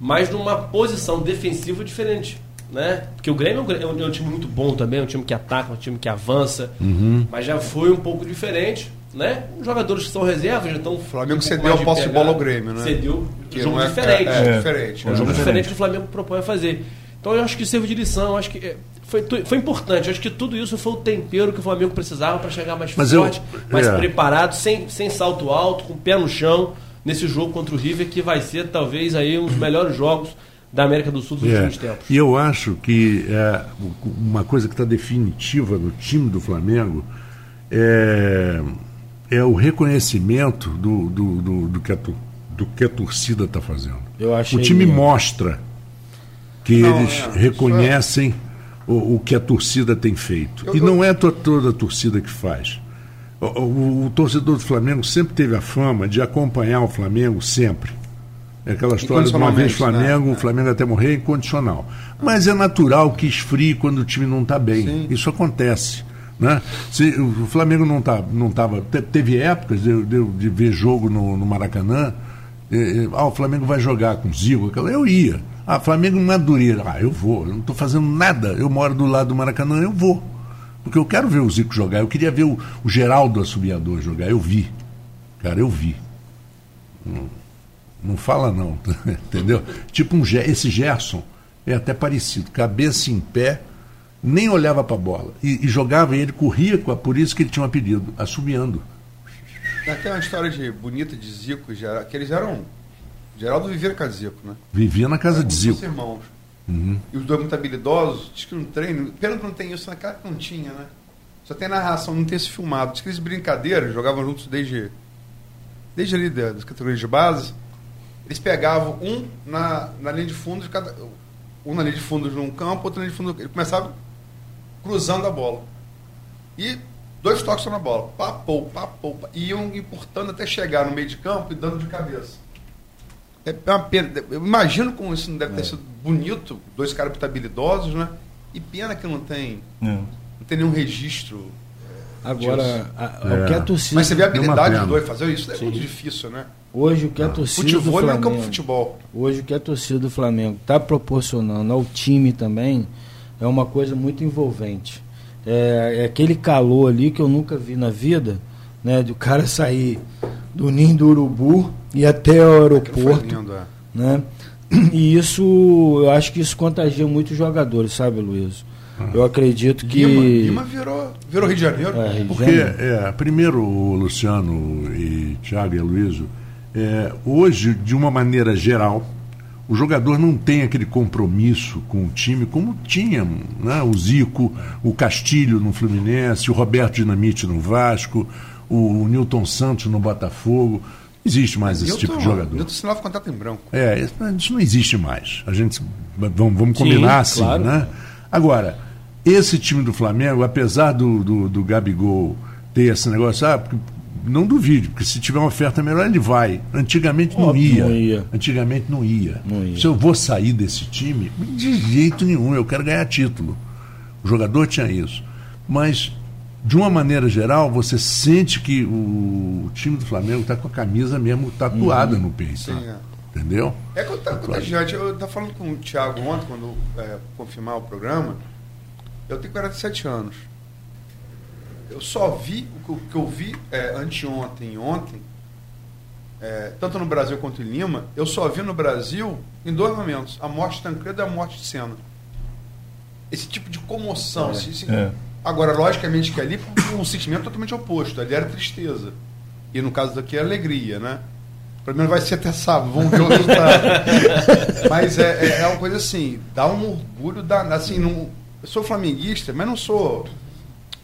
mas numa posição defensiva diferente. Né? Porque o Grêmio é um, é um- é um time muito bom também, é um time que ataca, um time que avança, mas já foi um pouco diferente. Né? Os jogadores que são reservas já estão. O Flamengo um cedeu a posse de bola ao Grêmio, né? Cedeu Que um jogo é- diferente. É, é É. diferente. É um jogo é. diferente que o Flamengo propõe a fazer. Então eu acho que serve de lição, eu acho que é, foi, foi importante. Eu acho que tudo isso foi o tempero que o Flamengo precisava para chegar mais Mas eu- forte, mais é. preparado, sem, sem salto alto, com o pé no chão, nesse jogo contra o River, que vai ser talvez aí um dos melhores jogos da América do Sul dos É. últimos tempos. E eu acho que é, uma coisa que está definitiva no time do Flamengo é, é o reconhecimento do, do, do, do que, a, do que a torcida está fazendo. Eu achei o time mostra que Não, eles é, isso reconhecem o, o que a torcida tem feito. Eu- e eu- não é to- toda a torcida que faz. O, o- o torcedor do Flamengo sempre teve a fama de acompanhar o Flamengo sempre. É aquela história de uma vez Incondicionalmente, Flamengo, né? o Flamengo até morrer, incondicional. Mas é natural que esfrie quando o time não está bem. Sim. Isso acontece. Né? Se o Flamengo não tá, não tava, te- teve épocas de, de, de ver jogo no, no Maracanã. eh, eh, ah, o Flamengo vai jogar com Zico, aquela, eu ia. Ah, Flamengo Madureira, ah, eu vou. Eu não estou fazendo nada. Eu moro do lado do Maracanã, eu vou. Porque eu quero ver o Zico jogar. Eu queria ver o, o Geraldo Assobiador jogar. Eu vi. Cara, eu vi. Não fala não, entendeu? Tipo um, esse Gerson é até parecido, cabeça em pé, nem olhava para a bola e, e jogava e ele corria com a, por isso que ele tinha um apelido, assobiando. Tem uma história de, bonita de Zico, e Geraldo, que eles eram. Geraldo vivia com a Zico, né? Vivia na casa Eram de Zico. irmãos. Uhum. E os dois muito habilidosos, diz que no treino. Pena que não tem isso naquela que não tinha, né? Só tem narração, não tem esse filmado. Diz que eles brincadeiras, jogavam juntos desde, desde ali da- das categorias de base. Eles pegavam um na, na linha de fundo de cada. Um na linha de fundo num campo, outro na linha de fundo. Ele começava cruzando a bola. E dois toques na bola. Papou, papou. pa- iam importando até chegar no meio de campo e dando de cabeça. É uma pena. Eu imagino como isso não deve ter sido bonito. Dois caras habilidosos, né? E pena que não tem, É. não tem nenhum registro. Agora, a- É. o que a torcida. Mas você vê a habilidade dos dois fazer isso, é muito difícil, né? Hoje o que a torcida do Futebol não é campo de Flamengo, futebol. hoje o que a torcida do Flamengo está proporcionando ao time também é uma coisa muito envolvente. É, é aquele calor ali que eu nunca vi na vida, né? De o cara sair do ninho do urubu e até o aeroporto, lindo, é. né? E isso, eu acho que isso contagia muito os jogadores, sabe, Luiz? Eu acredito que Lima, Lima virou, virou Rio de Janeiro. É, Rio de Porque, Janeiro. é, primeiro, o Luciano e Thiago e Aloysio, é, hoje, de uma maneira geral, o jogador não tem aquele compromisso com o time como tinha né? o Zico, o Castilho no Fluminense, o Roberto Dinamite no Vasco, o Newton Santos no Botafogo. Não existe mais esse tipo de jogador. Newton assinava contrato em branco. É, isso não existe mais. A gente vamos, vamos Sim, combinar assim, claro. né? Agora, esse time do Flamengo, apesar do, do, do Gabigol ter esse negócio, ah, porque- não duvide, porque se tiver uma oferta melhor, ele vai. Antigamente não Óbvio, ia. não ia. Antigamente não ia. Não ia. Se eu vou sair desse time, de jeito nenhum, eu quero ganhar título. O jogador tinha isso. Mas, de uma maneira geral, você sente que o time do Flamengo está com a camisa mesmo tatuada Uhum. no peito. Sim, é. Entendeu? É conta- contagiante. Eu estava falando com o Thiago ontem, quando é, confirmar o programa. Eu tenho 47 anos. Eu só vi o que eu- vi é, anteontem e ontem, é, tanto no Brasil quanto em Lima, eu só vi no Brasil em dois momentos: a morte de Tancredo e a morte de Senna. Esse tipo de comoção. esse- esse- É. Agora, logicamente que ali um sentimento totalmente oposto. Ali era tristeza. E no caso daqui é alegria, né? Pelo menos vai ser até sábado, vamos ver o resultado. mas é, é, é uma coisa assim, dá um orgulho da. Assim, não, eu sou flamenguista, mas não sou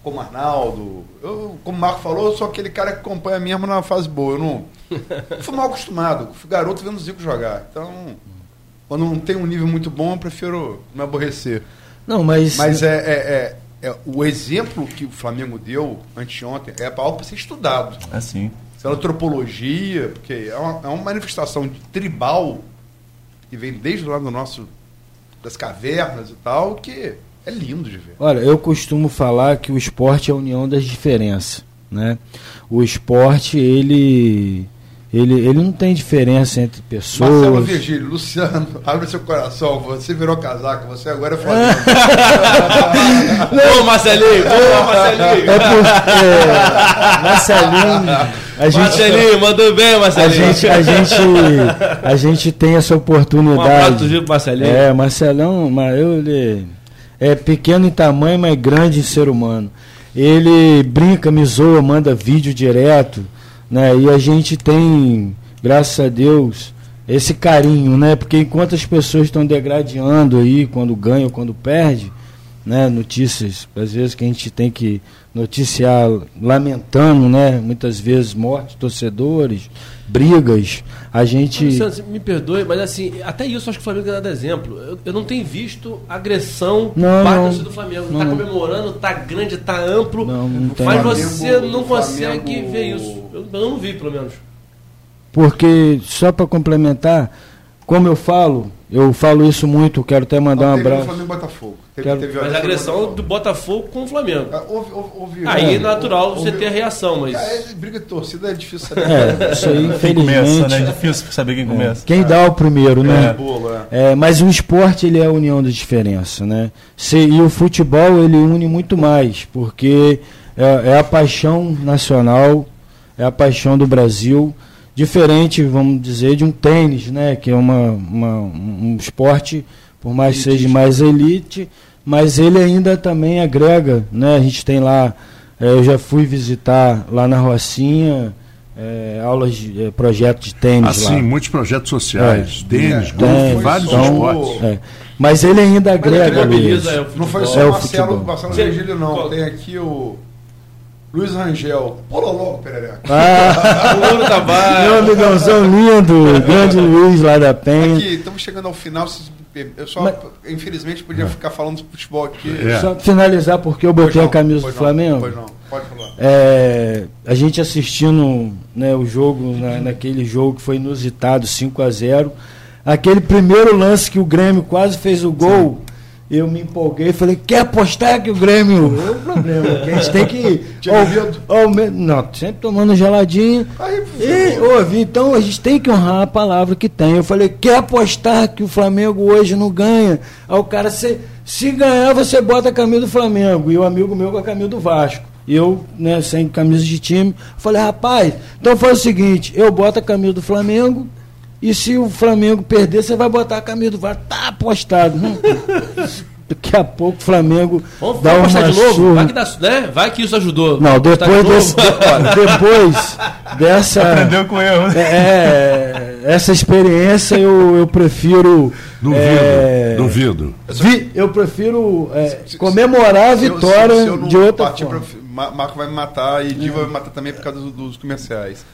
como Arnaldo. Eu, como o Marco falou, eu sou aquele cara que acompanha mesmo na fase boa. Eu não. eu fui mal acostumado, fui garoto vendo o Zico jogar. Então, quando não tem um nível muito bom, eu prefiro me aborrecer. Não, mas, Mas é, é- é- é- o exemplo que o Flamengo deu anteontem é algo para ser estudado. Assim. Isso é antropologia, porque é uma, é uma manifestação de tribal que vem desde lá do nosso das cavernas e tal, que é lindo de ver. Olha, eu costumo falar que o esporte é a união das diferenças, né? O esporte, ele, ele, ele não tem diferença entre pessoas. Marcelo Virgílio, Luciano, abre seu coração, você virou casaco, você agora é Flamengo. Ô, Marcelinho! Ô, Marcelinho! É porque, Marcelinho, a gente, Marcelinho, mandou bem, a Marcelinho. gente, a gente, a gente tem essa Um abraço oportunidade. pro Marcelinho. É, Marcelão, mas eu, ele é pequeno em tamanho, mas grande em ser humano. Ele brinca, me zoa, manda vídeo direto, né? E a gente tem, graças a Deus, esse carinho, né? Porque enquanto as pessoas estão degradando aí, quando ganham, quando perde, né? Notícias, às vezes que a gente tem que noticiar lamentando, né? Muitas vezes mortes de torcedores, brigas. A gente você me perdoe, mas assim, até isso acho que o Flamengo dado exemplo. Eu, eu não tenho visto agressão Não, parte não. do Flamengo. Não, tá comemorando, tá grande, tá amplo. Não, não mas você Flamengo- não consegue Flamengo- ver isso. Eu, eu não vi, pelo menos. Porque, só para complementar, como eu falo, eu falo isso muito, quero até mandar um Teve no abraço. Flamengo e Botafogo. Teve, Quero- teve Mas a agressão Botafogo. do Botafogo com o Flamengo. Ah, houve- houve- houve- Aí é houve- natural você houve- ter a reação, mas. Ah, é, briga de torcida é difícil saber. É, isso aí, Quem começa, infelizmente. né? É difícil saber quem começa. Quem dá o primeiro, né? Bolo, é. É, mas o esporte ele é a união das diferenças, né? Se- e o futebol ele une muito mais, porque é, é a paixão nacional, é a paixão do Brasil, diferente, vamos dizer, de um tênis, né? Que é uma, uma- um esporte, por mais que seja mais elite, mas ele ainda também agrega, né? A gente tem lá, é, eu já fui visitar lá na Rocinha, é, aulas de é, projeto de tênis Assim, lá. muitos projetos sociais, É. tênis, É, golfe, vários então, esportes. É. Mas ele ainda Mas agrega, é o Não foi só É o Marcelo, futebol. Marcelo. Virgílio, não. Tem aqui o Luiz Rangel, pula logo, Perereca. Ah, Bruno Tavares. meu amigãozão lindo, grande Luiz lá da Penha. Aqui, estamos chegando ao final. vocês- Eu só, Mas- infelizmente, podia ficar falando de futebol aqui. É. Só finalizar porque eu botei não, a camisa do não, Flamengo. Pois não, pode falar. É, a gente assistindo né, o jogo, na- naquele jogo que foi inusitado, 5 a 0 Aquele primeiro lance que o Grêmio quase fez o gol, eu me empolguei e falei, quer apostar que o Grêmio. É o problema, a gente tem que. Ao me- Não, sempre tomando geladinho. Aí, E, ouvi, então a gente tem que honrar a palavra que tem. Eu falei, quer apostar que o Flamengo hoje não ganha? Aí o cara, se, se ganhar, você bota a camisa do Flamengo. E o amigo meu com a camisa do Vasco. E eu, né, sem camisa de time, falei, rapaz, então faz o seguinte, eu boto a camisa do Flamengo. E se o Flamengo perder, você vai botar a camisa do Vasco. Tá apostado. Hum. Daqui a pouco o Flamengo Vamos dá uma apostar de novo? surra. Vai que, dá, né? Vai que isso ajudou. Não, depois, desse, de- depois dessa. Aprendeu com erro, né? É, essa experiência eu, eu prefiro. Duvido, é, duvido. vi- eu prefiro é, comemorar a Se eu- vitória se- se eu não de outra partir forma. pra- Ma- Marco vai me matar e Diva vai me matar também por causa do- dos comerciais.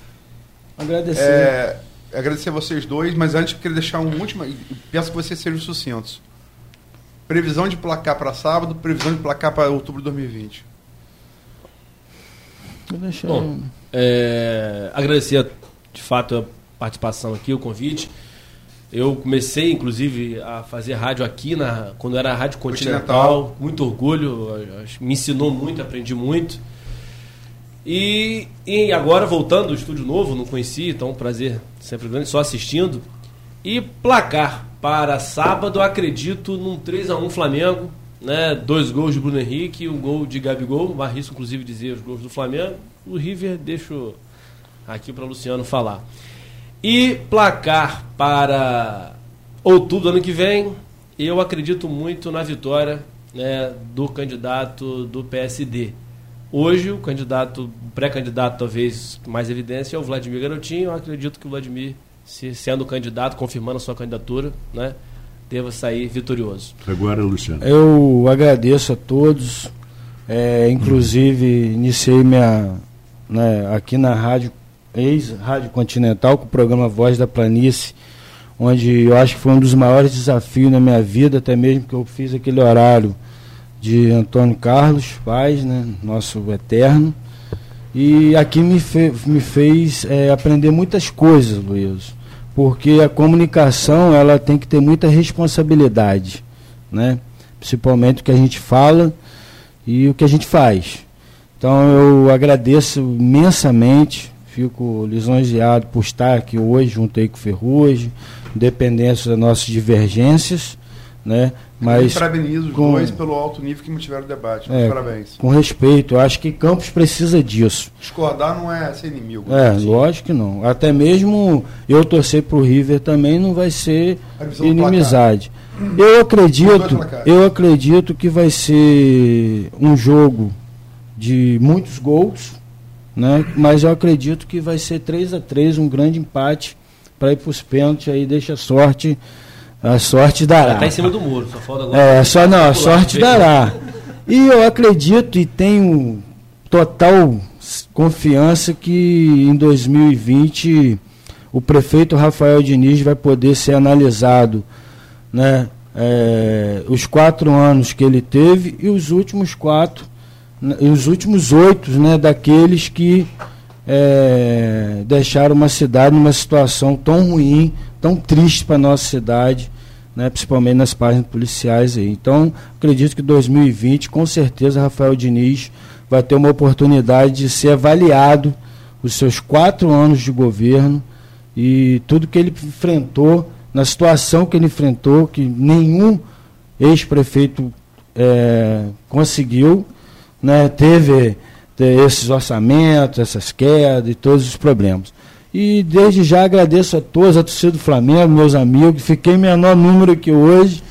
Agradecer. É, agradecer a vocês dois, mas antes eu queria deixar um último. e Peço que vocês sejam sucintos. Previsão de placar para sábado, previsão de placar para outubro de 2020. Vou deixar Bom, um- É, agradecer de fato a participação aqui, o convite. Eu comecei, inclusive, a fazer rádio aqui na, quando era a Rádio Continental. Continental. Muito orgulho, acho- me ensinou muito, aprendi muito. E, e agora, voltando estúdio novo, não conheci, então prazer sempre grande, só assistindo. E placar para sábado, acredito num 3x1 Flamengo. Né? Dois gols de Bruno Henrique, um gol de Gabigol. Arrisco, inclusive, dizer os gols do Flamengo. O River deixo aqui para Luciano falar. E placar para outubro do ano que vem, eu acredito muito na vitória né, do candidato do PSD. Hoje, o candidato, o pré-candidato, talvez com mais evidência, é o Vladimir Garotinho. Eu acredito que o Vladimir, se, sendo candidato, confirmando a sua candidatura, né, deva sair vitorioso. Agora, Luciano. Eu agradeço a todos. É, inclusive, iniciei minha. né, aqui na rádio, ex-Rádio Continental, com o programa Voz da Planície, onde eu acho que foi um dos maiores desafios na minha vida, até mesmo que eu fiz aquele horário de Antônio Carlos Paz, né, nosso eterno. E aqui me, fe- me fez é, aprender muitas coisas, Luiz. Porque a comunicação ela tem que ter muita responsabilidade, né? Principalmente o que a gente fala e o que a gente faz. Então eu agradeço imensamente, fico lisonjeado por estar aqui hoje, junto aí com o Ferrugem, independente das nossas divergências, né? Mas parabenizo os com- dois pelo alto nível que mantiveram o debate. É, Parabéns. com respeito, eu acho que Campos precisa disso. Discordar não é ser inimigo. É, lógico que não. Até mesmo eu torcer pro River também não vai ser inimizade. Eu acredito, eu acredito que vai ser um jogo de muitos gols, né? Mas eu acredito que vai ser 3 a 3 um grande empate para ir para os pênaltis aí deixa a sorte a sorte dará. Está em cima do muro, só falta agora. É, só não, a sorte dará. E eu acredito e tenho total confiança que em 2020 o prefeito Rafael Diniz vai poder ser analisado, né? é, os quatro anos que ele teve e os últimos quatro, né, e os últimos oito, né? Daqueles que é, uma cidade numa situação tão ruim, tão triste para nossa cidade, né, principalmente nas páginas policiais. Aí. Então, acredito que 2020, com certeza, Rafael Diniz vai ter uma oportunidade de ser avaliado os seus quatro anos de governo e tudo que ele enfrentou, na situação que ele enfrentou, que nenhum ex-prefeito é, conseguiu, né, teve esses orçamentos, essas quedas e todos os problemas. E desde já agradeço a todos, a torcida do Flamengo, meus amigos. Fiquei menor número aqui hoje,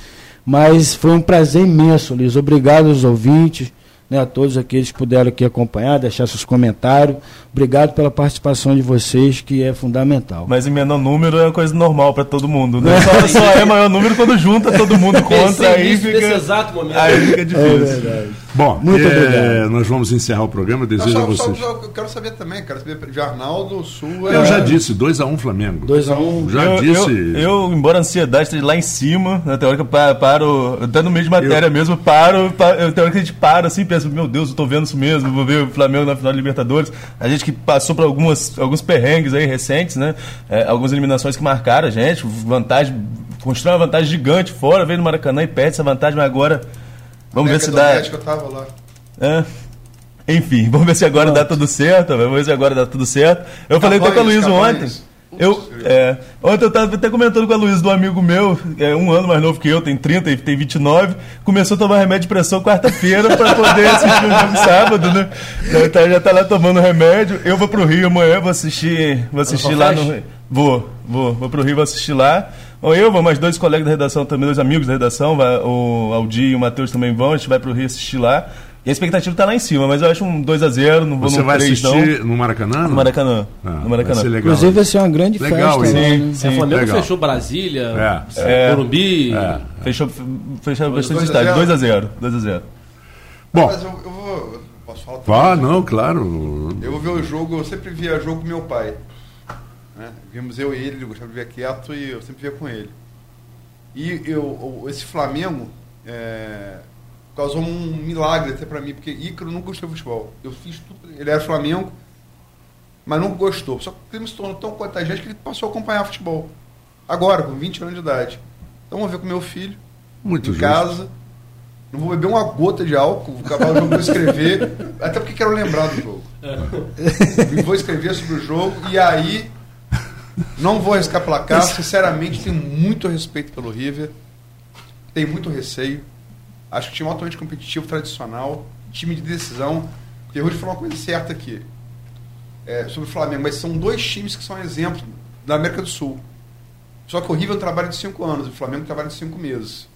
mas foi um prazer imenso, Luiz. Obrigado aos ouvintes, né, a todos aqueles que puderam aqui acompanhar, deixar seus comentários. Obrigado pela participação de vocês, que é fundamental. Mas em menor número é uma coisa normal para todo mundo. Né? Só, só, é maior número quando junta todo mundo contra, aí fica, nesse exato momento. aí fica difícil. É verdade. Bom, Muito é, obrigado. nós vamos encerrar o programa. Eu desejo a só, só- vocês. só- eu quero saber também, quero saber de Arnaldo, sua. Eu já disse, 2x1 Flamengo. 2 a 1 um. Já eu, disse. Eu, eu, embora a ansiedade esteja lá em cima, na eu pa- paro, até no meio de matéria mesmo, paro, pa- eu teoria que a gente para assim, pensa, meu Deus, eu tô vendo isso mesmo, vou ver o Flamengo na final da Libertadores. A gente que passou por algumas, alguns perrengues aí recentes, né? É, algumas eliminações que marcaram a gente, vantagem, construiu uma vantagem gigante fora, veio no Maracanã e perde essa vantagem, mas agora vamos ver se dá. que eu tava lá. É. Enfim, vamos ver se agora dá tudo certo. Vamos ver se agora dá tudo certo. Eu falei até com a Capanhas, Luísa ontem. capanhas. Eu, é, ontem eu estava até comentando com a Luísa, do amigo meu, é um ano mais novo que eu, tem 30 e tem 29, começou a tomar remédio de pressão quarta-feira para poder assistir o jogo sábado, né? Então já tá lá tomando remédio. Eu vou pro Rio amanhã, vou assistir, vou assistir lá no Rio. Vou, vou, vou pro Rio, vou assistir lá. Ou eu, vou mais dois colegas da redação também, dois amigos da redação, vai, o Aldi e o Matheus também vão, a gente vai pro Rio assistir lá. E a expectativa tá lá em cima, mas eu acho um 2x0, não vou Você no vai 3 assistir não. no Maracanã? No Maracanã. Ah, no Vai Maracanã. ser legal. Inclusive vai ser uma grande Legal, festa. Sim, né? sim. o Flamengo legal. fechou Brasília, É. É. Morumbi. É. Fechou, fechou bastante 2 a estádio. 0. 2x0. 2x0. Bom, Mas eu, eu vou. Posso falar vá, também? não, claro. Eu vou ver o jogo, eu sempre via jogo com meu pai. Né? Vimos eu e ele, ele gostava de ver quieto e eu sempre via com ele. E eu, esse Flamengo é, causou um milagre até pra mim, porque Ícaro não gostou de futebol. Eu fiz tudo, ele era Flamengo, mas não gostou. Só que ele se tornou tão contagiante que ele passou a acompanhar futebol. Agora, com 20 anos de idade. Então vou ver com meu filho, Muito em justo. casa. Não vou beber uma gota de álcool, vou acabar o jogo, vou escrever, até porque quero lembrar do jogo. E vou escrever sobre o jogo e aí não vou arriscar placar. Sinceramente, tenho muito respeito pelo River, tenho muito receio. Acho que time altamente competitivo, tradicional, time de decisão. Porque hoje falou uma coisa certa aqui é, sobre o Flamengo, mas são dois times que são exemplos da América do Sul. Só que o River é trabalho de cinco anos, o Flamengo trabalha de cinco meses.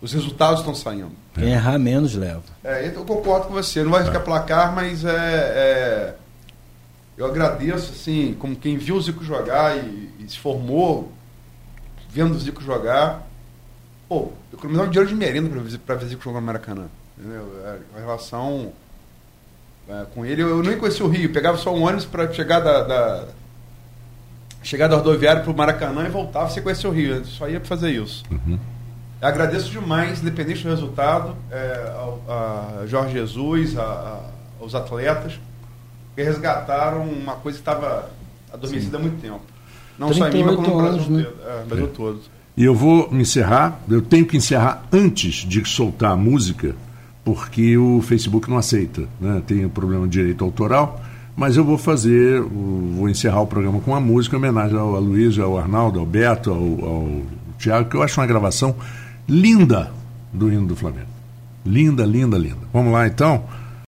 Os resultados estão saindo. Quem errar menos leva. É, eu concordo com você. Não vai ficar placar, mas é, é, eu agradeço, assim, como quem viu o Zico jogar e, e se formou vendo o Zico jogar. Pô, eu economizava dinheiro de merenda para ver Zico jogar no Maracanã. Entendeu? É, a relação é, com ele, eu, eu nem conhecia o Rio. Pegava só um ônibus para chegar da, da chegar da rodoviária para o Maracanã e voltava sem conhecer o Rio. Eu só ia para fazer isso. Eu agradeço demais, independente do resultado, é, ao, a Jorge Jesus, a- a- aos atletas, que resgataram uma coisa que estava adormecida há muito tempo. Não só em mim, mas 38 como no Brasil anos, né? todo. É, no Brasil todo. E eu vou encerrar. Eu tenho que encerrar antes de soltar a música, porque o Facebook não aceita. Né? Tem o problema de direito autoral. Mas eu vou fazer, vou encerrar o programa com uma música em homenagem ao Aloysio, ao Arnaldo, ao Beto, ao, ao Tiago, que eu acho uma gravação linda do hino do Flamengo. Linda, linda, linda. Vamos lá então.